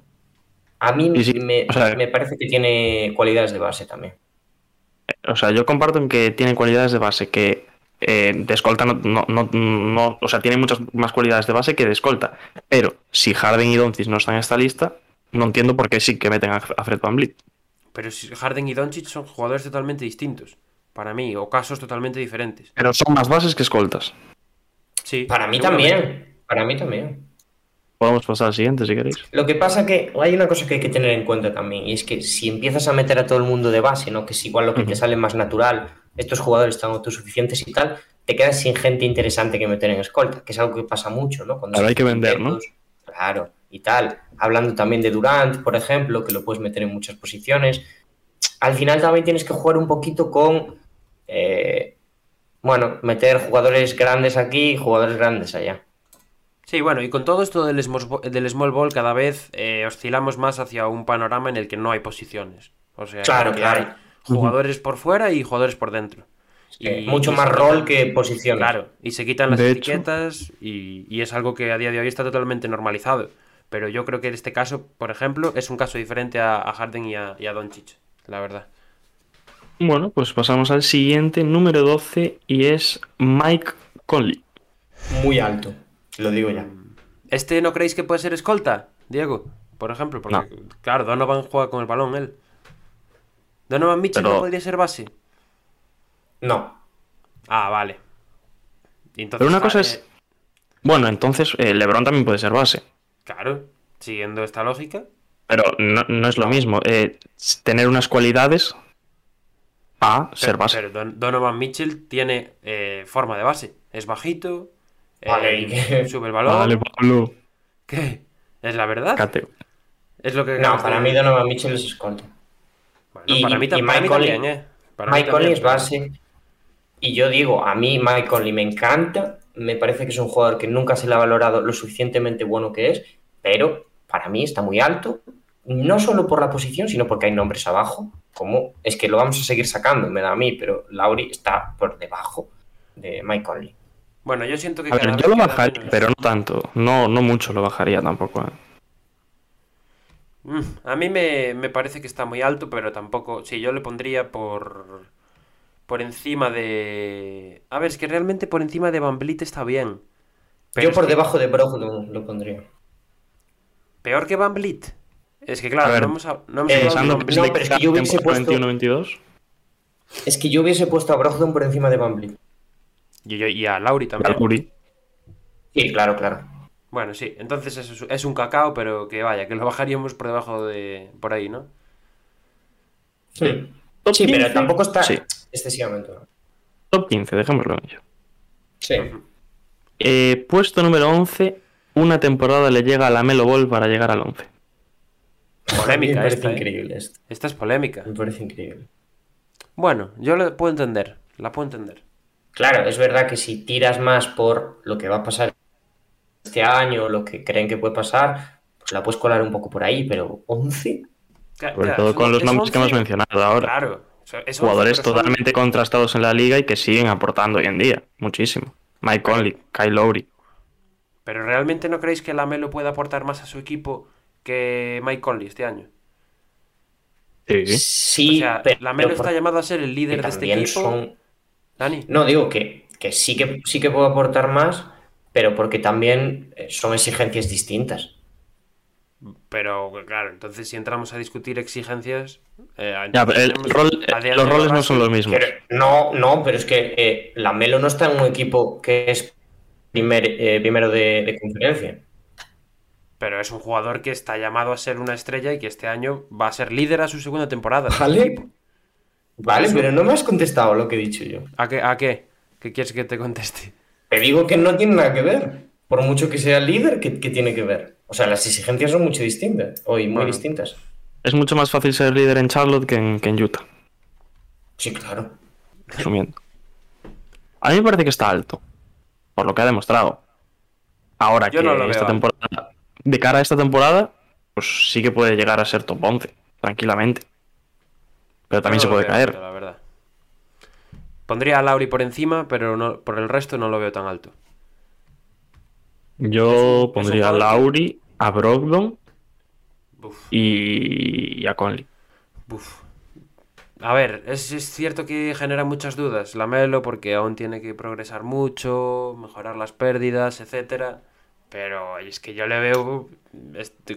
[SPEAKER 5] A mí
[SPEAKER 4] Sí, sí,
[SPEAKER 5] me,
[SPEAKER 4] o sea-
[SPEAKER 5] me parece que tiene cualidades de base también.
[SPEAKER 4] O sea, yo comparto en que tiene cualidades de base que eh, de escolta no, no, no, no- O sea, tiene muchas más cualidades de base que de escolta. Pero si Harden y Doncic no están en esta lista, no entiendo por qué sí que meten a, Fred Van Vliet.
[SPEAKER 6] pero si Harden y Doncic son jugadores totalmente distintos, para mí, o casos totalmente diferentes.
[SPEAKER 4] Pero son más bases que escoltas.
[SPEAKER 6] Sí,
[SPEAKER 5] Para mí también. Para mí también.
[SPEAKER 4] Podemos pasar al siguiente si queréis.
[SPEAKER 5] Lo que pasa que hay una cosa que hay que tener en cuenta también, y es que si empiezas a meter a todo el mundo de base, ¿no? Que es igual lo que te sale más natural, estos jugadores están autosuficientes y tal, te quedas sin gente interesante que meter en escolta, que es algo que pasa mucho, ¿no? Cuando
[SPEAKER 4] hay que vender, ¿no?
[SPEAKER 5] Claro, y tal. Hablando también de Durant, por ejemplo, que lo puedes meter en muchas posiciones. Al final también tienes que jugar un poquito con, eh, bueno, meter jugadores grandes aquí y jugadores grandes allá.
[SPEAKER 6] Sí, bueno, y con todo esto del small, del small ball cada vez eh, oscilamos más hacia un panorama en el que no hay posiciones. O sea,
[SPEAKER 5] Claro,
[SPEAKER 6] que
[SPEAKER 5] claro.
[SPEAKER 6] hay jugadores por fuera y jugadores por dentro.
[SPEAKER 5] Eh,
[SPEAKER 6] Y-
[SPEAKER 5] mucho
[SPEAKER 6] y
[SPEAKER 5] más rol que posiciones.
[SPEAKER 6] Claro, y se quitan las
[SPEAKER 4] De
[SPEAKER 6] etiquetas y, y es algo que a día de hoy está totalmente normalizado. Pero yo creo que en este caso, por ejemplo, es un caso diferente a, a Harden y a, y a Doncic, la verdad.
[SPEAKER 4] Bueno, pues pasamos al siguiente, número 12, y es Mike Conley.
[SPEAKER 5] Muy alto, lo digo ya.
[SPEAKER 6] ¿Este no creéis que puede ser escolta, Diego? Por ejemplo, porque, claro, Donovan juega con el balón él. ¿Donovan Mitchell
[SPEAKER 4] Pero-
[SPEAKER 6] no podría ser base?
[SPEAKER 5] No.
[SPEAKER 6] Ah, vale. Entonces,
[SPEAKER 4] Pero una cosa
[SPEAKER 6] ah,
[SPEAKER 4] es...
[SPEAKER 6] eh,
[SPEAKER 4] Bueno, entonces eh, LeBron también puede ser base.
[SPEAKER 6] claro, siguiendo esta lógica.
[SPEAKER 4] Pero no, no es lo mismo. eh, tener unas cualidades a ser
[SPEAKER 6] Pero,
[SPEAKER 4] base.
[SPEAKER 6] pero Don- Donovan Mitchell tiene eh, forma de base. Es bajito. eh,
[SPEAKER 5] Vale, ¿y qué?
[SPEAKER 6] sube el balón.
[SPEAKER 4] Vale, Pablo.
[SPEAKER 6] ¿Qué? ¿Es la verdad?
[SPEAKER 4] Cateo.
[SPEAKER 6] Es lo que
[SPEAKER 5] No, para
[SPEAKER 6] de-
[SPEAKER 5] mí Donovan Mitchell es escolta.
[SPEAKER 6] Bueno,
[SPEAKER 5] y-
[SPEAKER 6] para mí,
[SPEAKER 5] y Mike Conley-
[SPEAKER 6] también, ¿eh? Para mí
[SPEAKER 5] Mike Conley
[SPEAKER 6] también,
[SPEAKER 5] es base. Y yo digo, a mí Mike Conley me encanta. Me parece que es un jugador que nunca se le ha valorado lo suficientemente bueno que es. Pero para mí está muy alto. No solo por la posición, sino porque hay nombres abajo. Como es que lo vamos a seguir sacando, me da a mí. Pero Lauri está por debajo de Mike Conley.
[SPEAKER 6] Bueno, yo siento que
[SPEAKER 4] A ver, yo lo bajaría,
[SPEAKER 6] menos.
[SPEAKER 4] pero no tanto. No, no mucho lo bajaría tampoco. eh.
[SPEAKER 6] Mm, A mí me, me parece que está muy alto, pero tampoco. Sí, yo le pondría por. Por encima de. A ver, es que realmente por encima de Van Vliet está bien. Pero
[SPEAKER 5] yo por
[SPEAKER 6] que-
[SPEAKER 5] debajo de Brogdon lo pondría.
[SPEAKER 6] ¿Peor que Van Vliet? Es que claro, no hemos, no hemos
[SPEAKER 5] eh,
[SPEAKER 6] hablado de
[SPEAKER 5] no,
[SPEAKER 4] es
[SPEAKER 5] pero es que yo hubiese puesto-
[SPEAKER 4] 21-22.
[SPEAKER 5] Es que yo hubiese puesto a Brogdon por encima de Vliet.
[SPEAKER 6] Y, yo- y a Lauri también.
[SPEAKER 4] Lauri.
[SPEAKER 5] Sí, claro, claro.
[SPEAKER 6] Bueno, sí, entonces es, es un cacao, pero que vaya, que lo bajaríamos por debajo de. por ahí, ¿no?
[SPEAKER 5] Sí,
[SPEAKER 4] Top
[SPEAKER 5] Sí, pero
[SPEAKER 4] 15,
[SPEAKER 5] tampoco está
[SPEAKER 4] sí.
[SPEAKER 5] excesivamente.
[SPEAKER 4] Top 15, dejémoslo en ello.
[SPEAKER 5] Sí.
[SPEAKER 4] Eh, puesto número 11, una temporada le llega a la Melo Ball para llegar al 11.
[SPEAKER 6] Polémica
[SPEAKER 5] me parece
[SPEAKER 6] esta, ¿eh?
[SPEAKER 5] increíble esto.
[SPEAKER 6] Esta es polémica.
[SPEAKER 5] Me parece increíble.
[SPEAKER 6] Bueno, yo la puedo entender. La puedo entender.
[SPEAKER 5] Claro, es verdad que si tiras más por lo que va a pasar este año, lo que creen que puede pasar, pues la puedes colar un poco por ahí, pero 11.
[SPEAKER 6] Cla-
[SPEAKER 4] Sobre
[SPEAKER 6] claro,
[SPEAKER 4] todo con
[SPEAKER 6] un-
[SPEAKER 4] los
[SPEAKER 6] es
[SPEAKER 4] nombres que
[SPEAKER 6] 11,
[SPEAKER 4] hemos mencionado ahora.
[SPEAKER 6] Claro. es- es 11,
[SPEAKER 4] Jugadores
[SPEAKER 6] son-
[SPEAKER 4] totalmente contrastados en la liga y que siguen aportando hoy en día. Muchísimo. Mike Conley, Kyle Lowry.
[SPEAKER 6] Pero realmente no creéis que Lamelo puede aportar más a su equipo que Mike Conley este año.
[SPEAKER 4] Sí.
[SPEAKER 5] Sí,
[SPEAKER 6] o sea,
[SPEAKER 5] pero
[SPEAKER 6] Lamelo está llamado a ser el líder de este
[SPEAKER 5] también
[SPEAKER 6] equipo.
[SPEAKER 5] son-
[SPEAKER 6] Dani.
[SPEAKER 5] No, digo que, que sí que sí que puedo aportar más, pero porque también eh, son exigencias distintas.
[SPEAKER 6] Pero claro, entonces si entramos a discutir exigencias. eh,
[SPEAKER 4] Ya, pero el
[SPEAKER 6] tenemos-
[SPEAKER 4] rol-
[SPEAKER 6] a día
[SPEAKER 4] los roles no son los mismos.
[SPEAKER 5] Pero- no, no, pero es que eh, la Melo no está en un equipo que es primer, eh, primero de, de conferencia.
[SPEAKER 6] Pero es un jugador que está llamado a ser una estrella y que este año va a ser líder a su segunda temporada.
[SPEAKER 5] Vale. Vale,
[SPEAKER 6] Eso-
[SPEAKER 5] pero no me has contestado lo que he dicho yo.
[SPEAKER 6] ¿A qué? ¿A qué? ¿Qué quieres que te conteste?
[SPEAKER 5] Te digo que no tiene nada que ver. Por mucho que sea líder, ¿qué, qué tiene que ver? O sea, las exigencias son mucho distintas. Hoy muy
[SPEAKER 6] Bueno.
[SPEAKER 5] distintas.
[SPEAKER 4] Es mucho más fácil ser líder en Charlotte que en, que en Utah,
[SPEAKER 5] Sí, claro.
[SPEAKER 4] resumiendo. A mí me parece que está alto, por lo que ha demostrado. Ahora
[SPEAKER 6] Yo
[SPEAKER 4] que
[SPEAKER 6] no lo veo
[SPEAKER 4] esta
[SPEAKER 6] alto.
[SPEAKER 4] temporada, de cara a esta temporada, pues sí que puede llegar a ser top 11, tranquilamente. Pero también se puede
[SPEAKER 6] veo
[SPEAKER 4] caer.
[SPEAKER 6] la verdad. Pondría a Lauri por encima, pero no, por el resto no lo veo tan alto.
[SPEAKER 4] Yo
[SPEAKER 6] Es un- es
[SPEAKER 4] pondría a Lauri, a Brogdon y, y a Conley.
[SPEAKER 6] uf. A ver, es, es cierto que genera muchas dudas la Melo porque aún tiene que progresar mucho, mejorar las pérdidas, etcétera. Pero es que yo le veo,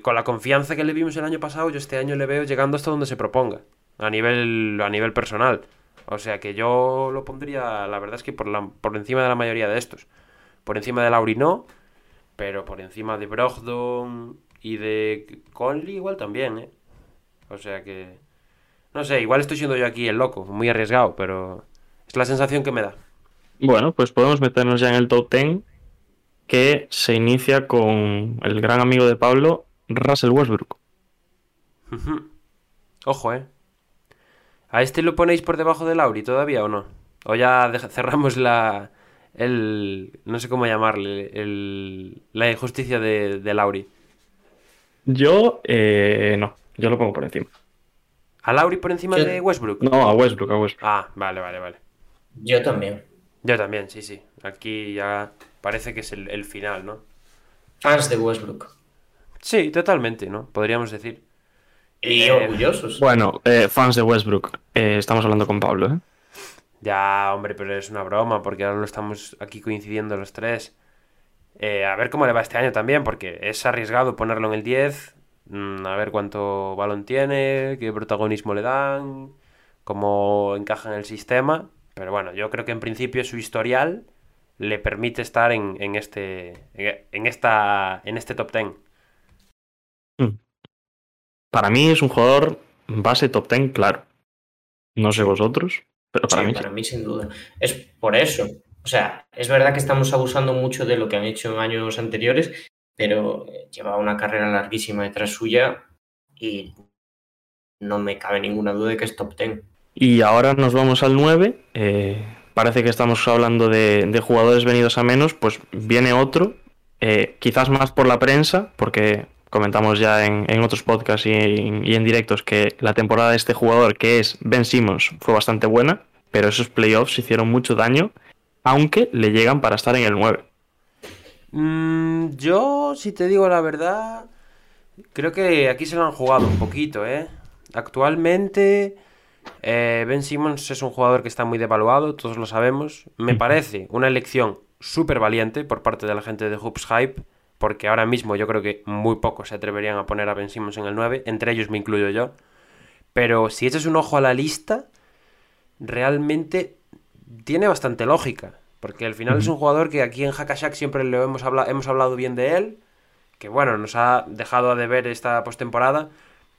[SPEAKER 6] con la confianza que le vimos el año pasado, yo este año le veo llegando hasta donde se proponga, a nivel, a nivel personal. O sea que yo lo pondría, la verdad es que por, la, por encima de la mayoría de estos. Por encima de Lauri no, pero por encima de Brogdon y de Conley igual también, ¿eh? O sea que... No sé, igual estoy siendo yo aquí el loco, muy arriesgado, pero es la sensación que me da.
[SPEAKER 4] Bueno, pues podemos meternos ya en el top 10, que se inicia con el gran amigo de Pablo, Russell Westbrook.
[SPEAKER 6] Ojo, ¿eh? ¿A este lo ponéis por debajo de Lauri todavía o no? O ya cerramos la... El... No sé cómo llamarle. El, la injusticia de, de Lauri.
[SPEAKER 4] Yo, eh, no, yo lo pongo por encima.
[SPEAKER 6] ¿A Lauri por encima
[SPEAKER 5] Yo-
[SPEAKER 6] de Westbrook?
[SPEAKER 4] No, a Westbrook, a Westbrook.
[SPEAKER 6] Ah, vale, vale, vale.
[SPEAKER 5] Yo también.
[SPEAKER 6] Yo también, sí, sí. Aquí ya parece que es el, el final, ¿no?
[SPEAKER 5] Fans de Westbrook.
[SPEAKER 6] Sí, totalmente, ¿no? Podríamos decir.
[SPEAKER 5] Y
[SPEAKER 6] Eh,
[SPEAKER 5] orgullosos.
[SPEAKER 4] Bueno, eh, fans de Westbrook, eh, estamos hablando con Pablo, ¿eh?
[SPEAKER 6] Ya, hombre, pero es una broma, porque ahora no estamos aquí coincidiendo los tres. Eh, a ver cómo le va este año también, porque es arriesgado ponerlo en el 10, mm, a ver cuánto balón tiene, qué protagonismo le dan, cómo encaja en el sistema. Pero bueno, yo creo que en principio su historial le permite estar en, en este, en, esta, en este top 10.
[SPEAKER 4] Para mí es un jugador base top 10, claro. No sé vosotros, pero para
[SPEAKER 5] Sí,
[SPEAKER 4] mí
[SPEAKER 5] para mí sin duda. Es por eso. O sea, es verdad que estamos abusando mucho de lo que han hecho en años anteriores, pero eh, lleva una carrera larguísima detrás suya y no me cabe ninguna duda de que es top 10.
[SPEAKER 4] Y ahora nos vamos al 9. eh, parece que estamos hablando de, jugadores venidos a menos. Pues viene otro, eh, quizás más por la prensa, porque comentamos ya en, en otros podcasts y en, y en directos que la temporada de este jugador, que es Ben Simmons, fue bastante buena, pero esos playoffs hicieron mucho daño, aunque le llegan para estar en el 9.
[SPEAKER 6] Mm, yo, si te digo la verdad, creo que aquí se lo han jugado un poquito, ¿eh? Actualmente, eh, Ben Simmons es un jugador que está muy devaluado, todos lo sabemos. Me parece una elección súper valiente por parte de la gente de Hoops Hype, porque ahora mismo yo creo que muy pocos se atreverían a poner a Ben Simmons en el 9, entre ellos me incluyo yo. Pero si echas un ojo a la lista, realmente tiene bastante lógica. Porque al final es un jugador que aquí en Hackashack siempre lo hemos, habla- hemos hablado bien de él. Que bueno, nos ha dejado a deber esta postemporada.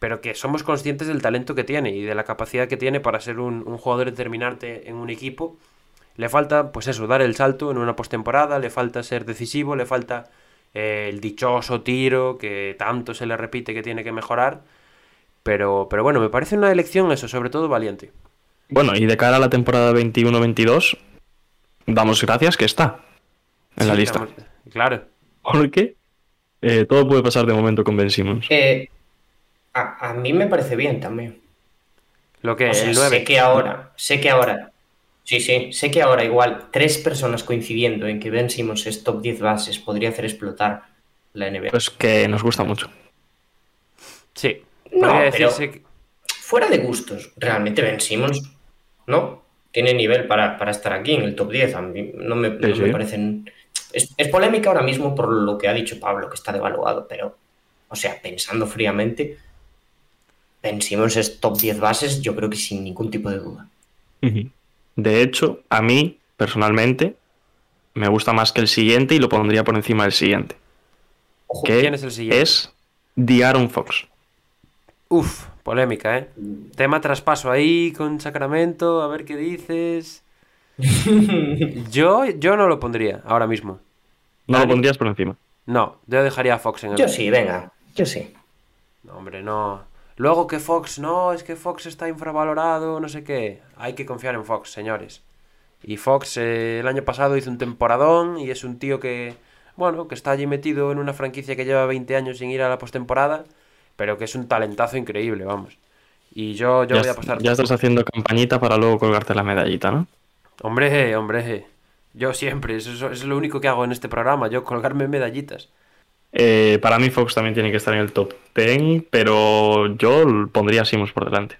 [SPEAKER 6] Pero que somos conscientes del talento que tiene y de la capacidad que tiene para ser un, un jugador determinante en un equipo. Le falta, pues eso, dar el salto en una postemporada, le falta ser decisivo, le falta eh, el dichoso tiro que tanto se le repite que tiene que mejorar. Pero, pero bueno, me parece una elección eso, sobre todo valiente.
[SPEAKER 4] Bueno, y de cara a la temporada 21-22, damos gracias que está en la lista.
[SPEAKER 6] Claro.
[SPEAKER 4] Porque eh, todo puede pasar de momento con Ben Simmons.
[SPEAKER 5] Eh, a, a mí me parece bien también.
[SPEAKER 6] Lo que
[SPEAKER 5] O sea,
[SPEAKER 6] el 9.
[SPEAKER 5] sé que ahora, sé que ahora, sí, sí, sé que ahora igual tres personas coincidiendo en que Ben Simmons es top 10 bases podría hacer explotar la NBA.
[SPEAKER 4] Pues que nos gusta mucho.
[SPEAKER 6] Sí.
[SPEAKER 5] No,
[SPEAKER 6] Podría
[SPEAKER 5] pero-
[SPEAKER 6] decirse que-
[SPEAKER 5] Fuera de gustos, realmente Ben Simmons, ¿no? Tiene nivel para, para estar aquí en el top 10. A mí no me, no
[SPEAKER 4] Sí,
[SPEAKER 5] me parecen... Es, es polémica ahora mismo por lo que ha dicho Pablo, que está devaluado, pero, o sea, pensando fríamente, Ben Simmons es top 10 bases, yo creo que sin ningún tipo de duda.
[SPEAKER 4] De hecho, a mí, personalmente, me gusta más que el siguiente y lo pondría por encima del siguiente.
[SPEAKER 5] Ojo,
[SPEAKER 4] Que
[SPEAKER 6] ¿quién es el siguiente?
[SPEAKER 4] es The Aaron Fox.
[SPEAKER 6] Uf, polémica, ¿eh? Tema traspaso ahí con Sacramento, a ver qué dices. Yo, yo no lo pondría ahora mismo.
[SPEAKER 4] No
[SPEAKER 6] Dani.
[SPEAKER 4] lo pondrías por encima.
[SPEAKER 6] No, yo dejaría a Fox en el.
[SPEAKER 5] Yo sí, venga, yo sí.
[SPEAKER 6] No, hombre, no. Luego que Fox, no, es que Fox está infravalorado, no sé qué. Hay que confiar en Fox, señores. Y Fox eh, el año pasado hizo un temporadón y es un tío que, bueno, que está allí metido en una franquicia que lleva 20 años sin ir a la postemporada, pero que es un talentazo increíble, vamos. Y yo, yo
[SPEAKER 4] ya
[SPEAKER 6] voy a apostar
[SPEAKER 4] ya estás haciendo campañita para luego colgarte la medallita, ¿no?
[SPEAKER 6] Hombre, hombre. Yo siempre, eso, eso es lo único que hago en este programa, yo colgarme medallitas.
[SPEAKER 4] Eh, para mí Fox también tiene que estar en el top 10, pero yo pondría a Simmons por delante.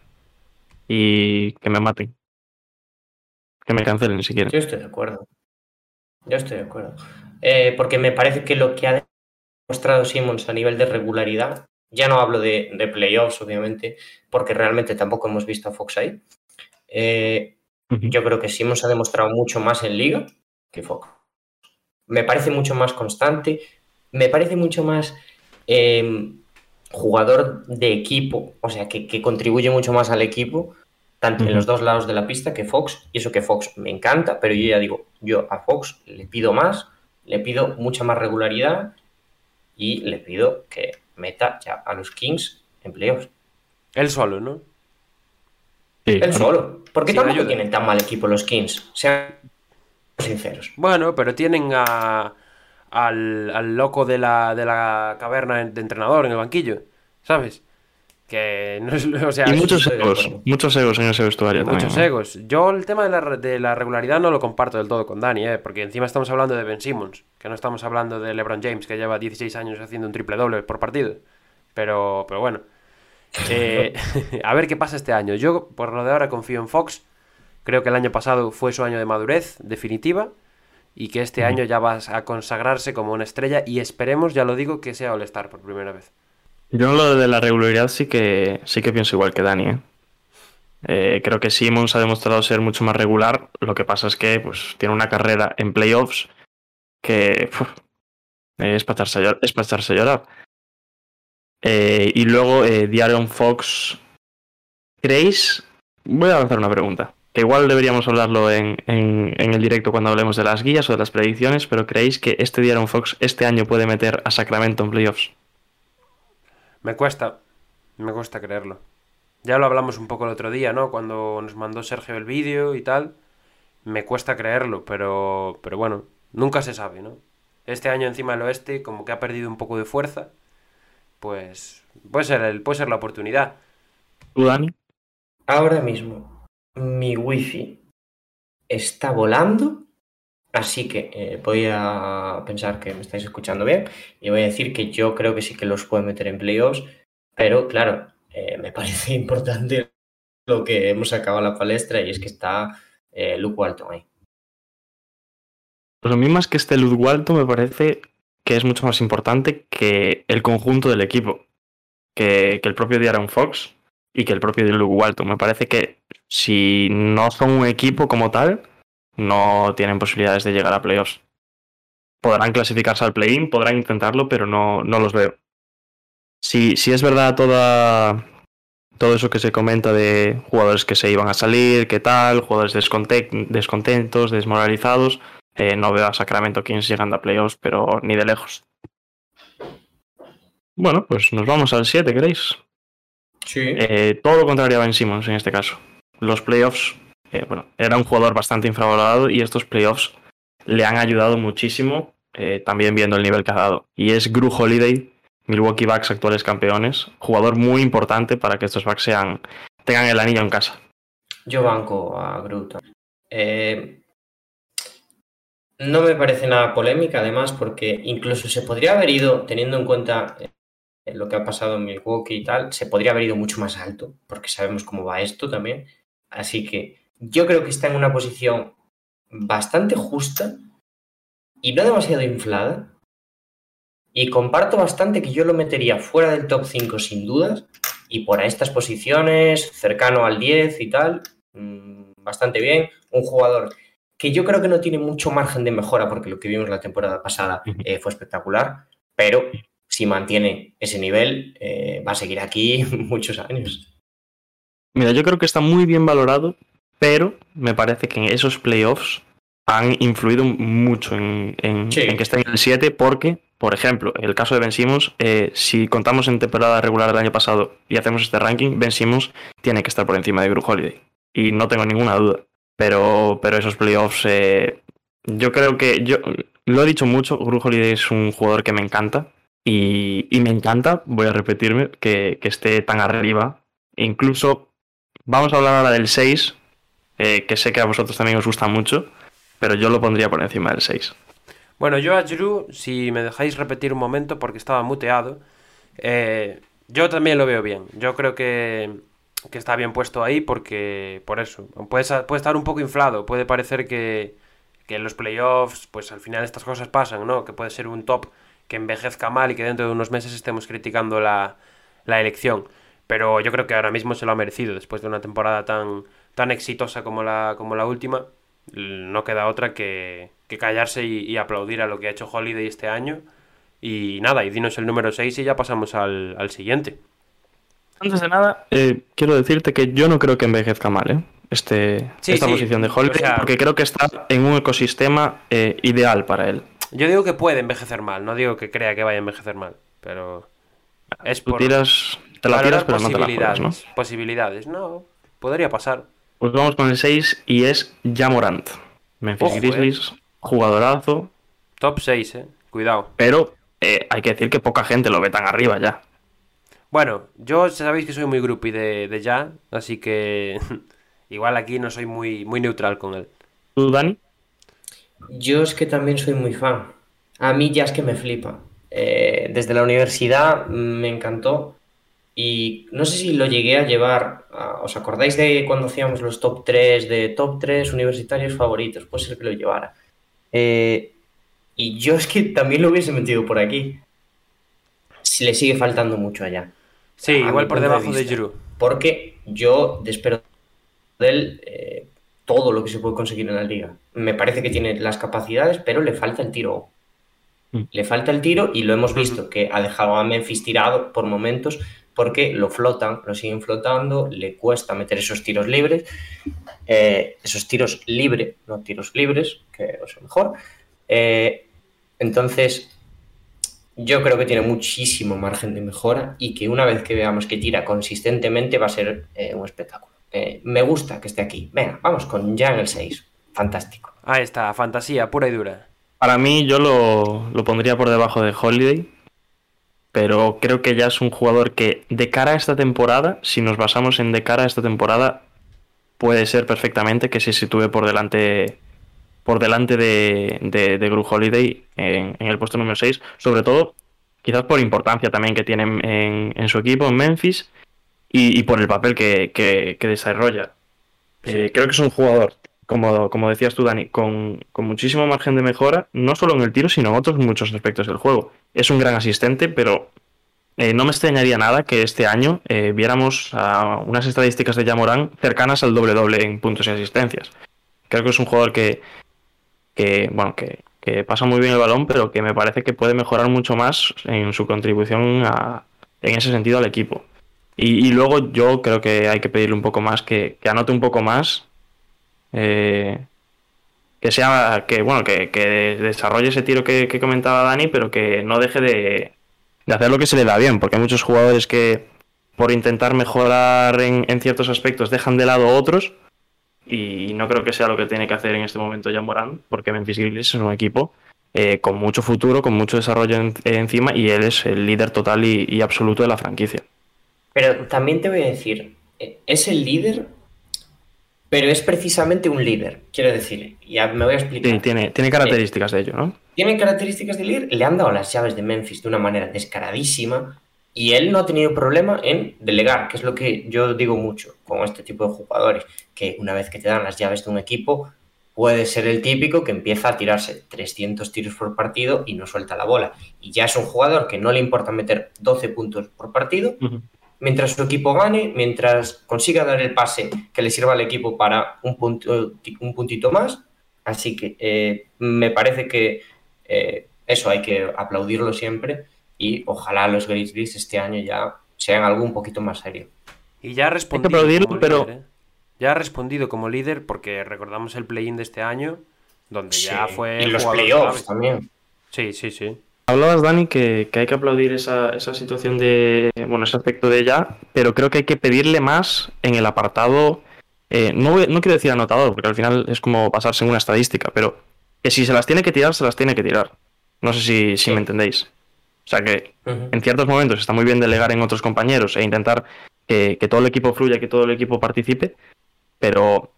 [SPEAKER 4] Y que me maten. Que me cancelen si quieren.
[SPEAKER 5] Yo estoy de acuerdo. Yo estoy de acuerdo. Eh, porque me parece que lo que ha demostrado Simmons a nivel de regularidad, ya no hablo de, de playoffs, obviamente, porque realmente tampoco hemos visto a Fox ahí. Eh, yo creo que Simmons ha demostrado mucho más en liga que Fox. Me parece mucho más constante, me parece mucho más eh, jugador de equipo, o sea, que, que contribuye mucho más al equipo, tanto en los dos lados de la pista que Fox, y eso que Fox me encanta, pero yo ya digo, yo a Fox le pido más, le pido mucha más regularidad y le pido que meta ya a los Kings en playoffs.
[SPEAKER 6] Él solo, ¿no?
[SPEAKER 4] Sí,
[SPEAKER 5] Él
[SPEAKER 4] claro.
[SPEAKER 5] solo, porque
[SPEAKER 6] Sin
[SPEAKER 5] tampoco
[SPEAKER 6] ayuda.
[SPEAKER 5] tienen tan mal equipo los Kings, sean sinceros.
[SPEAKER 6] Bueno, pero tienen a, al, al loco de la, de la caverna de entrenador en el banquillo, ¿sabes? Que no es, o sea,
[SPEAKER 4] Y muchos egos, muchos egos en ese vestuario
[SPEAKER 6] muchos
[SPEAKER 4] también. ¿no?
[SPEAKER 6] egos. Yo el tema de la, de la regularidad no lo comparto del todo con Dani, ¿eh? porque encima estamos hablando de Ben Simmons, que no estamos hablando de LeBron James, que lleva 16 años haciendo un triple doble por partido. Pero, pero bueno. Eh, a ver qué pasa este año. Yo, por lo de ahora, confío en Fox. Creo que el año pasado fue su año de madurez definitiva y que este año ya va a consagrarse como una estrella y esperemos, ya lo digo, que sea All-Star por primera vez.
[SPEAKER 4] Yo lo de la regularidad sí que sí que pienso igual que Dani, ¿eh? Eh, creo que Simmons ha demostrado ser mucho más regular. Lo que pasa es que pues, tiene una carrera en playoffs que es para echarse a llorar. Eh, y luego, eh, Fox. ¿Creéis? Voy a lanzar una pregunta. Que igual deberíamos hablarlo en, en- en el directo cuando hablemos de las guías o de las predicciones, pero ¿creéis que este Diaron Fox este año puede meter a Sacramento en playoffs?
[SPEAKER 6] Me cuesta, me cuesta creerlo. Ya lo hablamos un poco el otro día, ¿no? Cuando nos mandó Sergio el vídeo y tal. Me cuesta creerlo, pero, pero bueno, nunca se sabe, ¿no? Este año encima del oeste, como que ha perdido un poco de fuerza, pues puede ser, el, puede ser la oportunidad.
[SPEAKER 4] ¿Tú, Dani?
[SPEAKER 5] Ahora mismo mi wifi está volando, así que eh, voy a pensar que me estáis escuchando bien y voy a decir que yo creo que sí que los puede meter en playoffs, pero claro, eh, me parece importante lo que hemos sacado a la palestra y es que está eh, Luke Walton ahí.
[SPEAKER 4] A mí más que este Lud Walton me parece que es mucho más importante que el conjunto del equipo, que, el propio de Aaron Fox y que el propio Luke Walton. Me parece que si no son un equipo como tal, no tienen posibilidades de llegar a playoffs. Podrán clasificarse al play-in, podrán intentarlo, pero no, no los veo. Si, si es verdad toda, todo eso que se comenta de jugadores que se iban a salir, qué tal, jugadores descontentos, desmoralizados. Eh, no veo a Sacramento Kings llegando a playoffs, pero ni de lejos. Bueno, pues nos vamos al 7, ¿queréis?
[SPEAKER 5] Sí.
[SPEAKER 4] Eh, todo lo contrario a Ben Simmons en este caso. Los playoffs, eh, bueno, era un jugador bastante infravalorado y estos playoffs le han ayudado muchísimo, también viendo el nivel que ha dado. Y es Gru Holiday, Milwaukee Bucks actuales campeones, jugador muy importante para que estos Bucks tengan el anillo en casa.
[SPEAKER 5] Yo banco a Gru. Eh, no me parece nada polémica, además, porque incluso se podría haber ido, teniendo en cuenta eh, lo que ha pasado en Milwaukee y tal, se podría haber ido mucho más alto, porque sabemos cómo va esto también. Así que yo creo que está en una posición bastante justa y no demasiado inflada. Y comparto bastante que yo lo metería fuera del top 5 sin dudas. Y por estas posiciones, cercano al 10 y tal, mm, bastante bien. Un jugador que yo creo que no tiene mucho margen de mejora porque lo que vimos la temporada pasada eh, fue espectacular, pero si mantiene ese nivel eh, va a seguir aquí muchos años.
[SPEAKER 4] Mira, yo creo que está muy bien valorado, pero me parece que en esos playoffs han influido mucho en, que esté en el 7 porque, por ejemplo, el caso de Ben Simmons, eh, si contamos en temporada regular del año pasado y hacemos este ranking, Ben Simmons tiene que estar por encima de Gru Holiday. Y no tengo ninguna duda. Pero, pero esos playoffs, eh, yo creo que yo lo he dicho mucho, Gru Holiday es un jugador que me encanta. Y, me encanta, voy a repetirme, que, esté tan arriba. Incluso vamos a hablar ahora del 6, eh, que sé que a vosotros también os gusta mucho, pero yo lo pondría por encima del 6.
[SPEAKER 6] Bueno, yo a Drew, si me dejáis repetir un momento porque estaba muteado, eh, yo también lo veo bien. Yo creo que que está bien puesto ahí porque, por eso, puede, puede estar un poco inflado, puede parecer que, que, en los playoffs, pues al final estas cosas pasan, ¿no? Que puede ser un top que envejezca mal y que dentro de unos meses estemos criticando la, la elección. Pero yo creo que ahora mismo se lo ha merecido, después de una temporada tan, tan exitosa como la, como la última, no queda otra que, que callarse y, aplaudir a lo que ha hecho Holiday este año. Y nada, y dinos el número 6 y ya pasamos al, al siguiente.
[SPEAKER 4] Antes de nada, eh, quiero decirte que yo no creo que envejezca mal, ¿eh? Este, esta posición de Holiday, porque creo que está en un ecosistema eh, ideal para él.
[SPEAKER 6] Yo digo que puede envejecer mal, no digo que crea que vaya a envejecer mal, pero
[SPEAKER 4] es por tiras, te la tiras, pero no te la juegas, ¿no?
[SPEAKER 6] Posibilidades, no, podría pasar.
[SPEAKER 4] Pues vamos con el 6 y es Jamorant. Memphis Grizzlies, jugadorazo.
[SPEAKER 6] Top 6, eh, cuidado.
[SPEAKER 4] Pero hay que decir que poca gente lo ve tan arriba ya.
[SPEAKER 6] Bueno, yo sabéis que soy muy groupie de, de ya, así que igual aquí no soy muy, muy neutral con él.
[SPEAKER 4] ¿Tú, Dani?
[SPEAKER 5] Yo es que también soy muy fan. A mí ya es que me flipa. Eh, desde la universidad me encantó y no sé si lo llegué a llevar. ¿Os acordáis de cuando hacíamos los top 3 de top 3 universitarios favoritos? Puede ser que lo llevara. Eh, y yo es que también lo hubiese metido por aquí. Si le sigue faltando mucho allá.
[SPEAKER 6] Sí, igual por debajo de, Giroud.
[SPEAKER 5] Porque yo espero de él eh, todo lo que se puede conseguir en la liga. Me parece que tiene las capacidades, pero le falta el tiro. Mm. Le falta el tiro y lo hemos visto, que ha dejado a Memphis tirado por momentos porque lo flotan, lo siguen flotando, le cuesta meter esos tiros libres, eh, esos tiros libres, no tiros libres, que es mejor. Eh, entonces, yo creo que tiene muchísimo margen de mejora y que una vez que veamos que tira consistentemente va a ser eh, un espectáculo. Eh, me gusta que esté aquí. Venga, vamos con ya en el 6. Fantástico.
[SPEAKER 6] Ahí está, fantasía pura y dura.
[SPEAKER 4] Para mí yo lo, lo pondría por debajo de Holiday, pero creo que ya es un jugador que de cara a esta temporada, si nos basamos en de cara a esta temporada, puede ser perfectamente que se sitúe por delante por delante de, de, de Gru Holiday en, el puesto número 6, sobre todo quizás por importancia también que tiene en, su equipo en Memphis y, por el papel que, desarrolla. Eh, creo que es un jugador, como, como decías tú, Dani, con, muchísimo margen de mejora, no solo en el tiro, sino en otros muchos aspectos del juego. Es un gran asistente, pero eh, no me extrañaría nada que este año eh, viéramos unas estadísticas de Yamorán cercanas al doble-doble en puntos y asistencias. Creo que es un jugador que, que, bueno, que, pasa muy bien el balón, pero que me parece que puede mejorar mucho más en su contribución a, en ese sentido al equipo. Y, luego yo creo que hay que pedirle un poco más, que, que anote un poco más. eh, que sea, que bueno, que, desarrolle ese tiro que, comentaba Dani, pero que no deje de, hacer lo que se le da bien, porque hay muchos jugadores que por intentar mejorar en, ciertos aspectos dejan de lado otros y no creo que sea lo que tiene que hacer en este momento Jan Morán, porque Memphis Grizzlies es un equipo eh, con mucho futuro, con mucho desarrollo en- encima y él es el líder total y, absoluto de la franquicia.
[SPEAKER 5] Pero también te voy a decir, es el líder, pero es precisamente un líder. Quiero decir, ya me voy a explicar.
[SPEAKER 4] Sí, tiene, tiene características de ello, ¿no?
[SPEAKER 5] Tiene características de líder, le han dado las llaves de Memphis de una manera descaradísima y él no ha tenido problema en delegar, que es lo que yo digo mucho con este tipo de jugadores, que una vez que te dan las llaves de un equipo, puede ser el típico que empieza a tirarse 300 tiros por partido y no suelta la bola. Y ya es un jugador que no le importa meter 12 puntos por partido. Mientras su equipo gane, mientras consiga dar el pase que le sirva al equipo para un, punto, un puntito más. Así que eh, me parece que eh, eso hay que aplaudirlo siempre y ojalá los Grizzlies este año ya sean algo un poquito más serio.
[SPEAKER 6] Y ya ha respondido.
[SPEAKER 4] aplaudirlo,
[SPEAKER 6] como
[SPEAKER 4] pero-
[SPEAKER 6] líder, ¿eh? Ya ha respondido como líder porque recordamos el play-in de este año, donde ya fue.
[SPEAKER 5] y los playoffs también.
[SPEAKER 6] Sí, sí, sí.
[SPEAKER 4] Hablabas, Dani, que, que hay que aplaudir esa, esa situación de, bueno, ese aspecto de ella, pero creo que hay que pedirle más en el apartado, eh, no, voy- no quiero decir anotador, porque al final es como basarse en una estadística, pero que si se las tiene que tirar, se las tiene que tirar. No sé si, si
[SPEAKER 5] Sí.
[SPEAKER 4] me entendéis. O sea que en ciertos momentos está muy bien delegar en otros compañeros e intentar que, que todo el equipo fluya, que todo el equipo participe, pero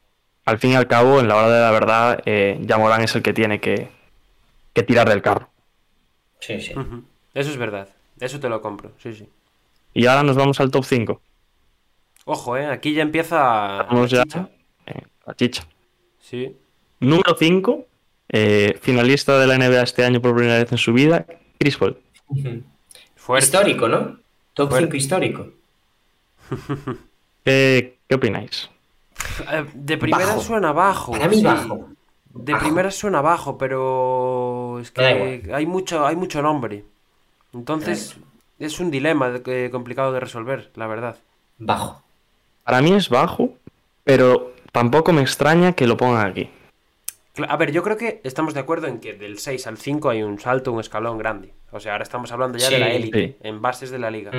[SPEAKER 4] al fin y al cabo, en la hora de la verdad, eh, ya Morán es el que tiene que, que tirar del carro.
[SPEAKER 5] Sí, sí.
[SPEAKER 6] Eso es verdad. Eso te lo compro. Sí, sí.
[SPEAKER 4] Y ahora nos vamos al top 5.
[SPEAKER 6] Ojo, ¿eh? Aquí ya empieza.
[SPEAKER 4] Vamos
[SPEAKER 6] la
[SPEAKER 4] ya
[SPEAKER 6] chicha.
[SPEAKER 4] eh, la chicha.
[SPEAKER 6] Sí.
[SPEAKER 4] Número 5, finalista de la NBA este año por primera vez en su vida, Chris Paul.
[SPEAKER 6] Fuerte.
[SPEAKER 5] Histórico, ¿no? Top
[SPEAKER 6] Fuerte.
[SPEAKER 5] 5 histórico.
[SPEAKER 4] ¿Qué, qué opináis?
[SPEAKER 6] Eh, De primera
[SPEAKER 5] Bajo.
[SPEAKER 6] suena bajo.
[SPEAKER 5] Para mí
[SPEAKER 6] sí.
[SPEAKER 5] bajo.
[SPEAKER 6] De
[SPEAKER 5] Bajo.
[SPEAKER 6] primera suena bajo, pero es que hay mucho, hay mucho nombre. Entonces es un dilema de- complicado de resolver, la verdad.
[SPEAKER 5] Bajo.
[SPEAKER 4] Para mí es bajo, pero tampoco me extraña que lo pongan aquí.
[SPEAKER 6] A ver, yo creo que estamos de acuerdo en que del 6 al 5 hay un salto, un escalón grande. O sea, ahora estamos hablando ya de la élite,
[SPEAKER 4] sí.
[SPEAKER 6] en bases de la liga.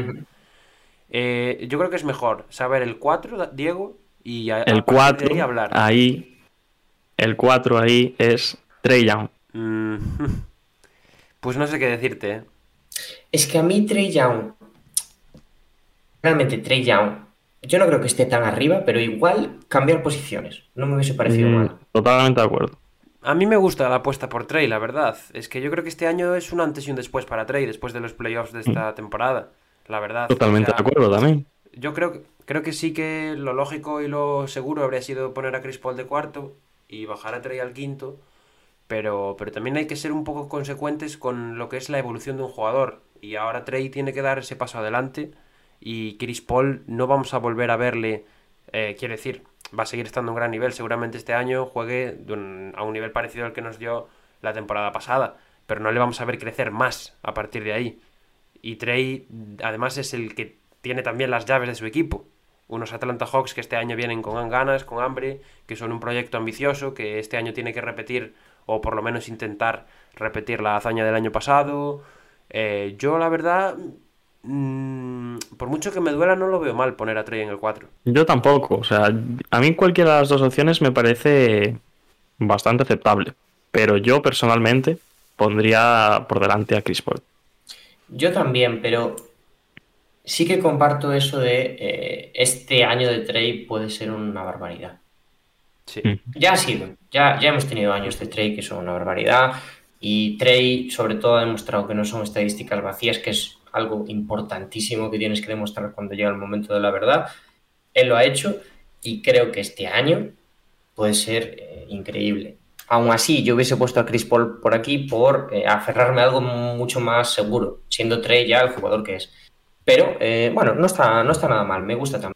[SPEAKER 6] Eh, yo creo que es mejor saber el 4, Da- Diego, y a, a
[SPEAKER 4] El
[SPEAKER 6] de
[SPEAKER 4] 4,
[SPEAKER 6] ahí hablar.
[SPEAKER 4] ahí, el 4 ahí es Trey Young.
[SPEAKER 6] Mm, Pues no sé qué decirte, ¿eh?
[SPEAKER 5] Es que a mí Trey Young, realmente Trey Young, yo no creo que esté tan arriba, pero igual cambiar posiciones. No me hubiese parecido
[SPEAKER 4] Mm,
[SPEAKER 5] mal.
[SPEAKER 4] Totalmente de acuerdo.
[SPEAKER 6] A mí me gusta la apuesta por Trey, la verdad. Es que yo creo que este año es un antes y un después para Trey, después de los playoffs de esta temporada. La verdad.
[SPEAKER 4] Mm. Totalmente
[SPEAKER 6] O sea,
[SPEAKER 4] de acuerdo también.
[SPEAKER 6] Yo creo, que- creo que sí que lo lógico y lo seguro habría sido poner a Chris Paul de cuarto y bajar a Trey al quinto. Pero, pero también hay que ser un poco consecuentes con lo que es la evolución de un jugador. Y ahora Trey tiene que dar ese paso adelante. Y Chris Paul no vamos a volver a verle. eh, quiero decir, va a seguir estando en un gran nivel. Seguramente este año juegue a un nivel parecido al que nos dio la temporada pasada. Pero no le vamos a ver crecer más a partir de ahí. Y Trey, además, es el que tiene también las llaves de su equipo. Unos Atlanta Hawks que este año vienen con ganas, con hambre, que son un proyecto ambicioso, que este año tiene que repetir, o por lo menos intentar repetir la hazaña del año pasado. Eh, yo, la verdad, mm, por mucho que me duela, no lo veo mal poner a Trey en el 4.
[SPEAKER 4] Yo tampoco. O sea, a mí cualquiera de las dos opciones me parece bastante aceptable. Pero yo personalmente pondría por delante a Chris Paul.
[SPEAKER 5] Yo también, pero sí que comparto eso de eh, este año de Trey puede ser una barbaridad.
[SPEAKER 6] Sí.
[SPEAKER 4] Mm.
[SPEAKER 5] Ya ha sido, ya, ya hemos tenido años de Trey que son una barbaridad y Trey sobre todo ha demostrado que no son estadísticas vacías, que es algo importantísimo que tienes que demostrar cuando llega el momento de la verdad. Él lo ha hecho y creo que este año puede ser eh, increíble. Aún así, yo hubiese puesto a Chris Paul por aquí por eh, aferrarme a algo mucho más seguro, siendo Trey ya el jugador que es. Pero eh, bueno, no está, no está nada mal, me gusta también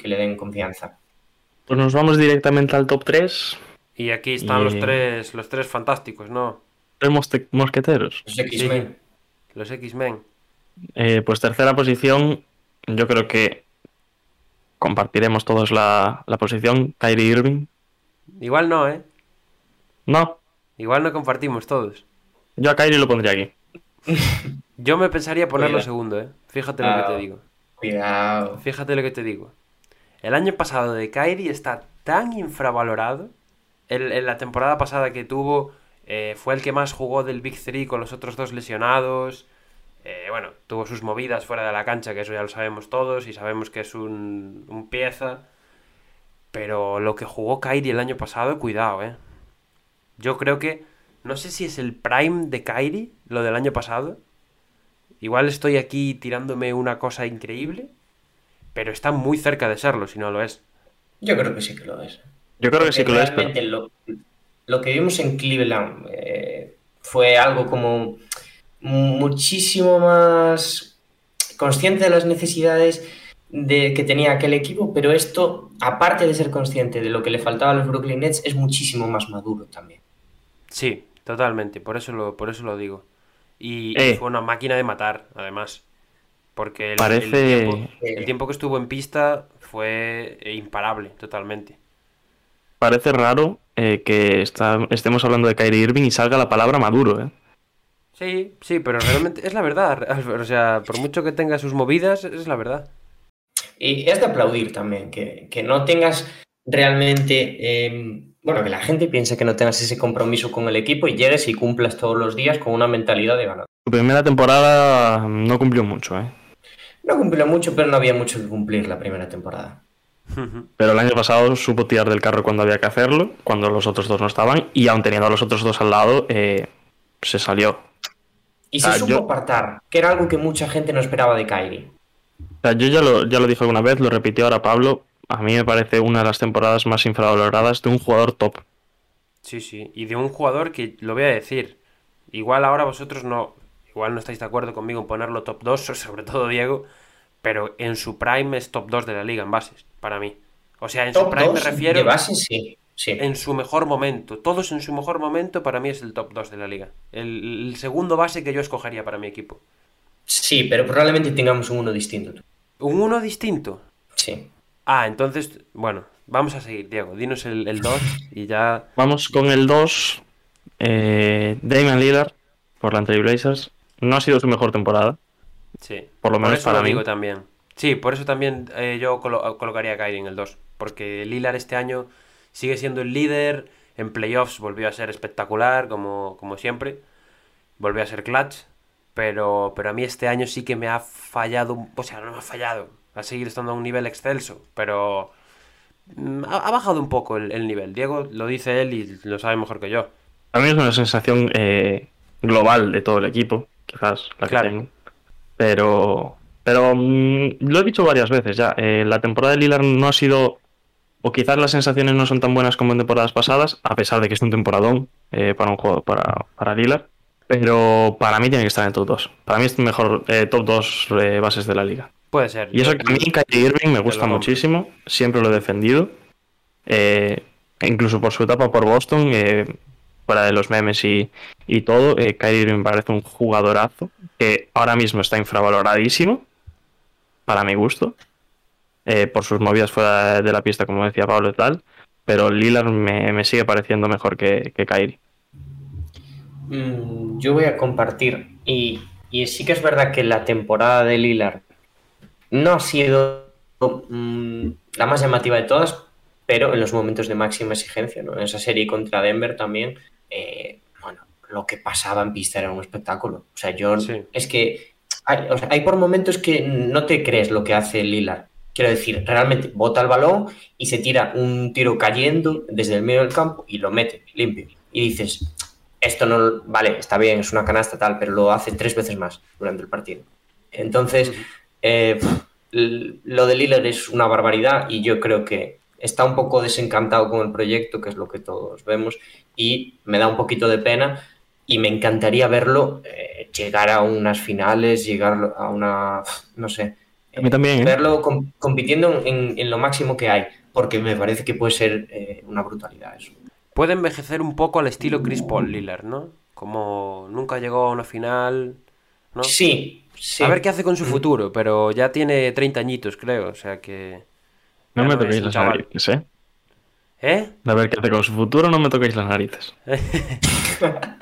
[SPEAKER 5] que, le den confianza.
[SPEAKER 4] Pues nos vamos directamente al top 3.
[SPEAKER 6] Y aquí están los
[SPEAKER 4] Y-
[SPEAKER 6] tres, los tres fantásticos, ¿no?
[SPEAKER 4] Tres mosqueteros.
[SPEAKER 5] Los X-Men.
[SPEAKER 6] Los X-Men.
[SPEAKER 4] Eh, pues tercera posición, yo creo que compartiremos todos la, la posición. Kyrie Irving.
[SPEAKER 6] Igual no, ¿eh?
[SPEAKER 4] No,
[SPEAKER 6] Igual no compartimos todos.
[SPEAKER 4] yo a Kyrie lo pondría aquí.
[SPEAKER 6] Yo me pensaría ponerlo
[SPEAKER 5] Cuidado.
[SPEAKER 6] segundo, ¿eh? Fíjate lo que te
[SPEAKER 5] Ah.
[SPEAKER 6] digo.
[SPEAKER 5] Cuidado.
[SPEAKER 6] Fíjate lo que te digo. El año pasado de Kyrie está tan infravalorado. El- en la temporada pasada que tuvo eh, fue el que más jugó del Big Three con los otros dos lesionados. Eh, bueno, tuvo sus movidas fuera de la cancha, que eso ya lo sabemos todos y sabemos que es un, un pieza. Pero lo que jugó Kyrie el año pasado, cuidado, ¿eh? Yo creo que... No sé si es el prime de Kyrie, lo del año pasado. Igual estoy aquí tirándome una cosa increíble, pero está muy cerca de serlo, si no lo es.
[SPEAKER 5] Yo creo que sí que lo es.
[SPEAKER 4] Yo creo que sí que lo es, pero
[SPEAKER 5] lo, lo que vimos en Cleveland eh, fue algo como muchísimo más consciente de las necesidades de, que tenía aquel equipo, pero esto, aparte de ser consciente de lo que le faltaba a los Brooklyn Nets, es muchísimo más maduro también.
[SPEAKER 6] Sí, totalmente, por eso lo, por eso lo digo. Y, y
[SPEAKER 4] Eh.
[SPEAKER 6] fue una máquina de matar, además. Porque el,
[SPEAKER 4] Parece-
[SPEAKER 6] el tiempo, el tiempo que estuvo en pista fue eh, imparable, totalmente.
[SPEAKER 4] parece raro eh, que está- estemos hablando de Kyrie Irving y salga la palabra maduro, ¿eh?
[SPEAKER 6] Sí, sí, pero realmente es la verdad. O sea, por mucho que tenga sus movidas, es la verdad.
[SPEAKER 5] Y es de aplaudir también, que, que no tengas realmente, eh, bueno, que la gente piense que no tengas ese compromiso con el equipo y llegues y cumplas todos los días con una mentalidad de ganador.
[SPEAKER 4] Su primera temporada no cumplió mucho, ¿eh?
[SPEAKER 5] No cumplió mucho, pero no había mucho que cumplir la primera temporada.
[SPEAKER 4] Pero el año pasado supo tirar del carro cuando había que hacerlo, cuando los otros dos no estaban, y aun teniendo a los otros dos al lado, eh, se salió.
[SPEAKER 5] Y se
[SPEAKER 4] Ah,
[SPEAKER 5] supo
[SPEAKER 4] yo-
[SPEAKER 5] apartar, que era algo que mucha gente no esperaba de Kyrie.
[SPEAKER 4] O sea, yo ya lo, ya lo dije alguna vez, lo repitió ahora Pablo, a mí me parece una de las temporadas más infravaloradas de un jugador top.
[SPEAKER 6] Sí, sí. Y de un jugador que, lo voy a decir, igual ahora vosotros no, igual no estáis de acuerdo conmigo en ponerlo top 2, sobre todo Diego, pero en su prime es top 2 de la liga en bases, para mí. O sea, en su prime me
[SPEAKER 5] 2
[SPEAKER 6] refiero
[SPEAKER 5] de base, sí. sí.
[SPEAKER 6] en su mejor momento. Todos en su mejor momento para mí es el top 2 de la liga. El, el segundo base que yo escogería para mi equipo.
[SPEAKER 5] Sí, pero probablemente tengamos un uno distinto.
[SPEAKER 6] Un uno distinto.
[SPEAKER 5] Sí.
[SPEAKER 6] Ah, entonces, bueno, vamos a seguir, Diego. Dinos el 2 y ya...
[SPEAKER 4] Vamos con el 2, eh, Damian Lillard, por la Blazers. No ha sido su mejor temporada,
[SPEAKER 6] Sí.
[SPEAKER 4] Por lo menos
[SPEAKER 6] eso
[SPEAKER 4] para
[SPEAKER 6] lo
[SPEAKER 4] mí.
[SPEAKER 6] digo también. Sí, por eso también eh, yo colo- colocaría a Kyrie en el 2. Porque Lillard este año sigue siendo el líder. En playoffs volvió a ser espectacular, como, como siempre. Volvió a ser clutch. Pero, pero a mí este año sí que me ha fallado. O sea, no me ha fallado. Ha seguido estando a un nivel excelso. Pero mm, ha, ha bajado un poco el, el nivel. Diego lo dice él y lo sabe mejor que yo.
[SPEAKER 4] A mí es una sensación eh, global de todo el equipo, quizás la que
[SPEAKER 6] Claro.
[SPEAKER 4] tengo. Pero, pero mm, lo he dicho varias veces ya. eh, la temporada de Lillard no ha sido, o quizás las sensaciones no son tan buenas como en temporadas pasadas, a pesar de que es un temporadón eh, para un juego para, para Lillard. Pero para mí tiene que estar en top 2. Para mí es el mejor eh, top 2 eh, bases de la liga.
[SPEAKER 6] Puede ser.
[SPEAKER 4] Y eso que a mí Kyrie Irving me gusta muchísimo, siempre lo he defendido. Eh, incluso por su etapa por Boston, eh, fuera de los memes y, y todo, eh, Kyrie Irving parece un jugadorazo que ahora mismo está infravaloradísimo, para mi gusto, eh, por sus movidas fuera de la pista, como decía Pablo y tal. Pero Lillard me, me sigue pareciendo mejor que, que Kyrie.
[SPEAKER 5] Mm, yo voy a compartir. Y, y sí que es verdad que la temporada de Lillard no ha sido mm, la más llamativa de todas, pero en los momentos de máxima exigencia, ¿no? En esa serie contra Denver también, eh, bueno, lo que pasaba en pista era un espectáculo. O sea, yo
[SPEAKER 6] Sí.
[SPEAKER 5] es que hay, o sea, hay por momentos que no te crees lo que hace Lillard. Quiero decir, realmente bota el balón y se tira un tiro cayendo desde el medio del campo y lo mete limpio. Y dices, esto no, vale, está bien, es una canasta tal, pero lo hace tres veces más durante el partido. Entonces, l- lo de Lillard es una barbaridad y yo creo que está un poco desencantado con el proyecto, que es lo que todos vemos, y me da un poquito de pena y me encantaría verlo eh, llegar a unas finales, llegar a una, no sé,
[SPEAKER 4] A mí también, ¿eh?
[SPEAKER 5] verlo com- compitiendo en, en lo máximo que hay, porque me parece que puede ser eh, una brutalidad eso.
[SPEAKER 6] Puede envejecer un poco al estilo Chris Paul Lillard, ¿no? Como nunca llegó a una final, ¿no?
[SPEAKER 5] Sí, sí.
[SPEAKER 6] A ver qué hace con su futuro, pero ya tiene 30 añitos, creo, o sea que...
[SPEAKER 4] No me toquéis las narices, ¿eh?
[SPEAKER 6] ¿Eh?
[SPEAKER 4] A ver qué hace con su futuro, no me toquéis las narices.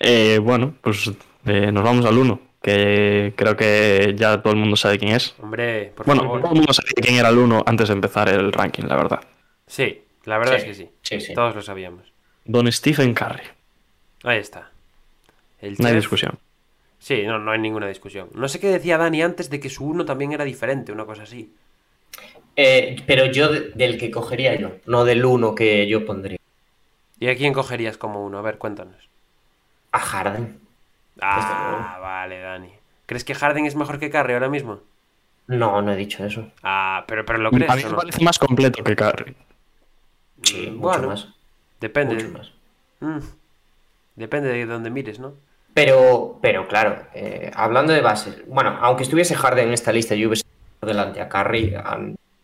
[SPEAKER 4] Eh, bueno, pues eh, nos vamos al 1, que creo que ya todo el mundo sabe quién es.
[SPEAKER 6] Hombre, por
[SPEAKER 4] Bueno,
[SPEAKER 6] favor.
[SPEAKER 4] todo el mundo sabía quién era el 1 antes de empezar el ranking, la verdad.
[SPEAKER 6] Sí, la verdad
[SPEAKER 5] Sí,
[SPEAKER 6] es que sí.
[SPEAKER 5] sí, sí.
[SPEAKER 6] Todos lo sabíamos.
[SPEAKER 4] Don Stephen Curry.
[SPEAKER 6] Ahí está. El
[SPEAKER 4] No hay discusión.
[SPEAKER 6] Sí, no, no hay ninguna discusión. No sé qué decía Dani antes de que su uno también era diferente, una cosa así.
[SPEAKER 5] Eh, pero yo de- del que cogería yo, no del uno que yo pondría.
[SPEAKER 6] ¿Y a quién cogerías como uno? A ver, cuéntanos.
[SPEAKER 5] A Harden.
[SPEAKER 6] Ah, vale, Dani. ¿Crees que Harden es mejor que Curry ahora mismo?
[SPEAKER 5] No, no he dicho eso.
[SPEAKER 6] Ah, pero, pero lo
[SPEAKER 4] A mí
[SPEAKER 6] crees o
[SPEAKER 4] me
[SPEAKER 6] no?
[SPEAKER 4] parece más completo que Curry.
[SPEAKER 5] Sí, mucho
[SPEAKER 6] bueno,
[SPEAKER 5] más.
[SPEAKER 6] Depende.
[SPEAKER 5] Mucho más.
[SPEAKER 6] Mm, Depende de dónde mires, ¿no?
[SPEAKER 5] Pero, pero claro, eh, hablando de bases, bueno, aunque estuviese Harden en esta lista, yo hubiese delante a Curry,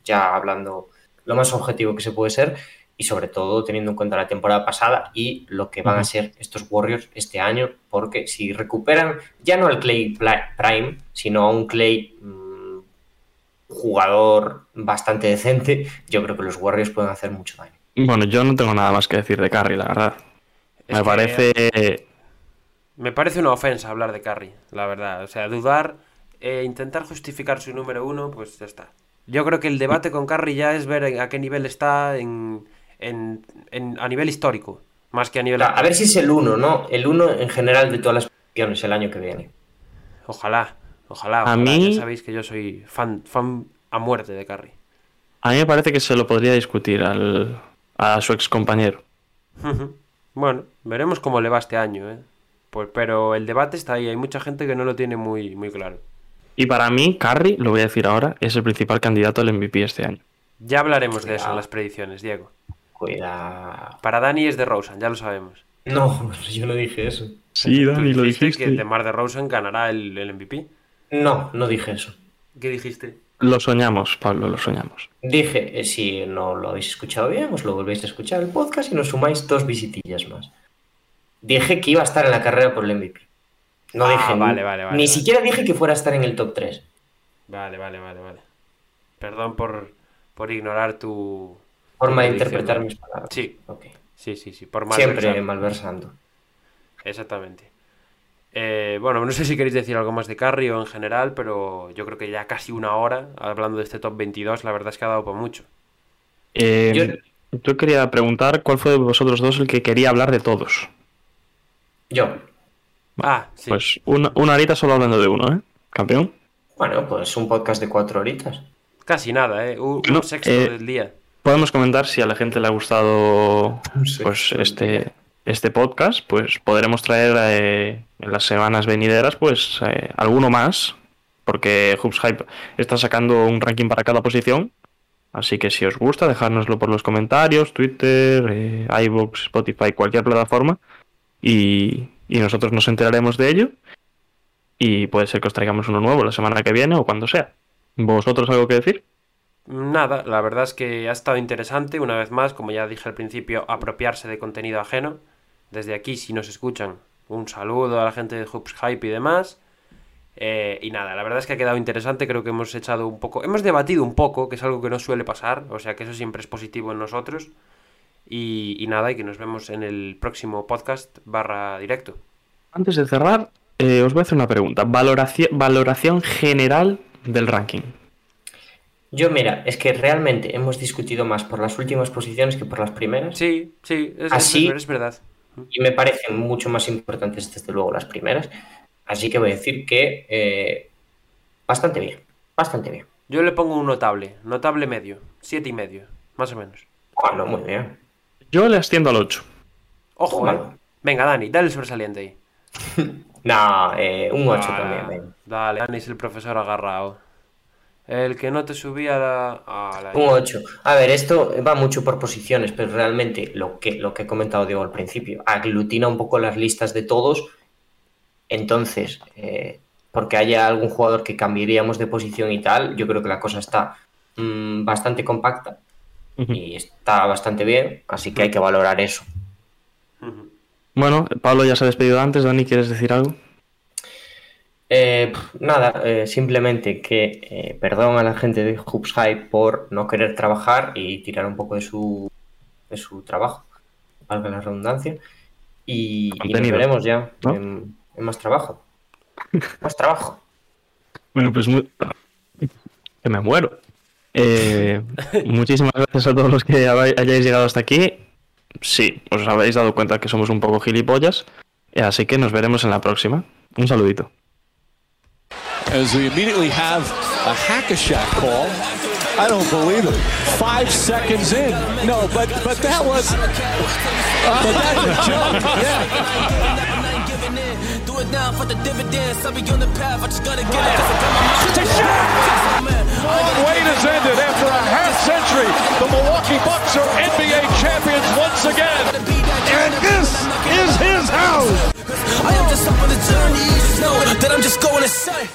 [SPEAKER 5] ya hablando lo más objetivo que se puede ser, y sobre todo teniendo en cuenta la temporada pasada y lo que van a ser estos Warriors este año, porque si recuperan ya no al Clay Prime, sino a un Clay mm, jugador bastante decente, yo creo que los Warriors pueden hacer mucho daño.
[SPEAKER 4] Bueno, yo no tengo nada más que decir de Curry, la verdad. Me parece...
[SPEAKER 6] Me parece una ofensa hablar de Curry, la verdad. O sea, dudar e intentar justificar su número uno, pues ya está. Yo creo que el debate con Curry ya es ver a qué nivel está en, en- en- a nivel histórico, más que a nivel...
[SPEAKER 5] A ver si es el uno, ¿no? El uno en general de todas las posiciones el año que viene.
[SPEAKER 6] Ojalá, ojalá.
[SPEAKER 4] A mí-
[SPEAKER 6] Ya sabéis que yo soy fan, fan a muerte de Curry.
[SPEAKER 4] A mí me parece que se lo podría discutir al, a su ex compañero.
[SPEAKER 6] Bueno, veremos cómo le va este año, ¿eh? Pues, pero el debate está ahí, hay mucha gente que no lo tiene muy, muy claro.
[SPEAKER 4] Y para mí, Curry, lo voy a decir ahora, es el principal candidato al MVP este año.
[SPEAKER 6] Ya hablaremos de eso en las predicciones, Diego.
[SPEAKER 5] Cuidado.
[SPEAKER 6] Para Dani es de Rosen, ya lo sabemos.
[SPEAKER 5] No, yo no dije eso.
[SPEAKER 4] Sí,
[SPEAKER 6] Tú dijiste que DeMar DeRozan ganará el, el MVP.
[SPEAKER 5] No, no dije eso.
[SPEAKER 6] ¿Qué dijiste?
[SPEAKER 4] Lo soñamos, Pablo, lo soñamos.
[SPEAKER 5] Dije, eh, si no lo habéis escuchado bien, os lo volvéis a escuchar el podcast y nos sumáis dos visitillas más. Dije que iba a estar en la carrera por el MVP. No
[SPEAKER 6] Ah,
[SPEAKER 5] dije,
[SPEAKER 6] vale,
[SPEAKER 5] ni,
[SPEAKER 6] vale, vale,
[SPEAKER 5] ni
[SPEAKER 6] vale.
[SPEAKER 5] siquiera dije que fuera a estar en el top 3.
[SPEAKER 6] Vale, vale, vale, vale. Perdón por, por ignorar tu...
[SPEAKER 5] Forma de
[SPEAKER 6] tu
[SPEAKER 5] interpretar mis palabras.
[SPEAKER 6] Sí, sí, sí, sí. Por
[SPEAKER 5] Siempre malversando.
[SPEAKER 6] Exactamente. Eh, bueno, no sé si queréis decir algo más de Curry o en general, pero yo creo que ya casi una hora hablando de este top 22, la verdad es que ha dado por mucho.
[SPEAKER 4] Eh,
[SPEAKER 5] Yo-
[SPEAKER 4] yo... quería preguntar cuál fue de vosotros dos el que quería hablar de todos.
[SPEAKER 5] Yo.
[SPEAKER 6] Ah, sí.
[SPEAKER 4] Pues una, una horita solo hablando de uno, ¿eh? Campeón.
[SPEAKER 5] Bueno, pues un podcast de cuatro horitas.
[SPEAKER 6] Casi nada, ¿eh? Un,
[SPEAKER 4] No,
[SPEAKER 6] un sexto
[SPEAKER 4] eh,
[SPEAKER 6] del día.
[SPEAKER 4] Podemos comentar si a la gente le ha gustado pues este, este podcast, pues podremos traer eh, en las semanas venideras pues eh, alguno más, porque Hoops Hype está sacando un ranking para cada posición, así que si os gusta dejárnoslo por los comentarios, Twitter, eh, iVoox, Spotify, cualquier plataforma y, nosotros nos enteraremos de ello y puede ser que os traigamos uno nuevo la semana que viene o cuando sea. ¿Vosotros algo que decir?
[SPEAKER 6] Nada, la verdad es que ha estado interesante, una vez más, como ya dije al principio, apropiarse de contenido ajeno. Desde aquí, si nos escuchan, un saludo a la gente de Hoops Hype y demás. Eh, y nada, la verdad es que ha quedado interesante, creo que hemos echado un poco, hemos debatido un poco, que es algo que no suele pasar, o sea que eso siempre es positivo en nosotros. Y, y nada, y que nos vemos en el próximo podcast barra directo.
[SPEAKER 4] Antes de cerrar, eh, os voy a hacer una pregunta. Valoración, valoración general del ranking.
[SPEAKER 5] Yo, mira, es que realmente hemos discutido más por las últimas posiciones que por las primeras.
[SPEAKER 6] Sí, sí, es, es-
[SPEAKER 5] Así-
[SPEAKER 6] es verdad.
[SPEAKER 5] Y me parecen mucho más importantes, desde luego, las primeras. Así que voy a decir que eh, bastante bien. Bastante bien.
[SPEAKER 6] Yo le pongo un notable, notable medio, siete y medio, más o menos.
[SPEAKER 5] Bueno, muy bien.
[SPEAKER 4] Yo le asciendo al 8.
[SPEAKER 6] Ojo, eh.
[SPEAKER 5] Bueno.
[SPEAKER 6] Venga, Dani, dale el sobresaliente ahí.
[SPEAKER 5] No, eh, un 8
[SPEAKER 6] Ah,
[SPEAKER 5] también.
[SPEAKER 6] Dale, Dani es el profesor agarrado. El que no te subía la... a la-
[SPEAKER 5] Un 8. A ver, esto va mucho por posiciones, pero realmente lo que, lo que he comentado Diego al principio, aglutina un poco las listas de todos. Entonces, eh, porque haya algún jugador que cambiaríamos de posición y tal, yo creo que la cosa está mm, bastante compacta y está bastante bien, así que hay que valorar eso.
[SPEAKER 4] Bueno, Pablo ya se ha despedido antes. Dani, ¿quieres decir algo?
[SPEAKER 5] Eh, nada, eh, simplemente que eh, perdón a la gente de Hoops Hype por no querer trabajar y tirar un poco de su, de su trabajo, valga la redundancia. Y, y nos veremos ya
[SPEAKER 4] ¿no?
[SPEAKER 5] en, en más trabajo. más trabajo.
[SPEAKER 4] Bueno, pues muy... que me muero. Eh, muchísimas gracias a todos los que hayáis llegado hasta aquí. Sí, os habéis dado cuenta que somos un poco gilipollas. Así que nos veremos en la próxima. Un saludito.
[SPEAKER 1] As we immediately have a hack-a-shack call. I don't believe it. Five seconds in. No, but but that was. But that's a joke. Yeah.
[SPEAKER 2] Giving in. Do it now for the dividends. I'll be on the path. I just gotta get it. 'cause I got my mind.
[SPEAKER 3] Long wait has ended after a half century. The Milwaukee Bucks are NBA champions once again. And this is his house.
[SPEAKER 2] I am just up on the journey. Know that I'm just going to say.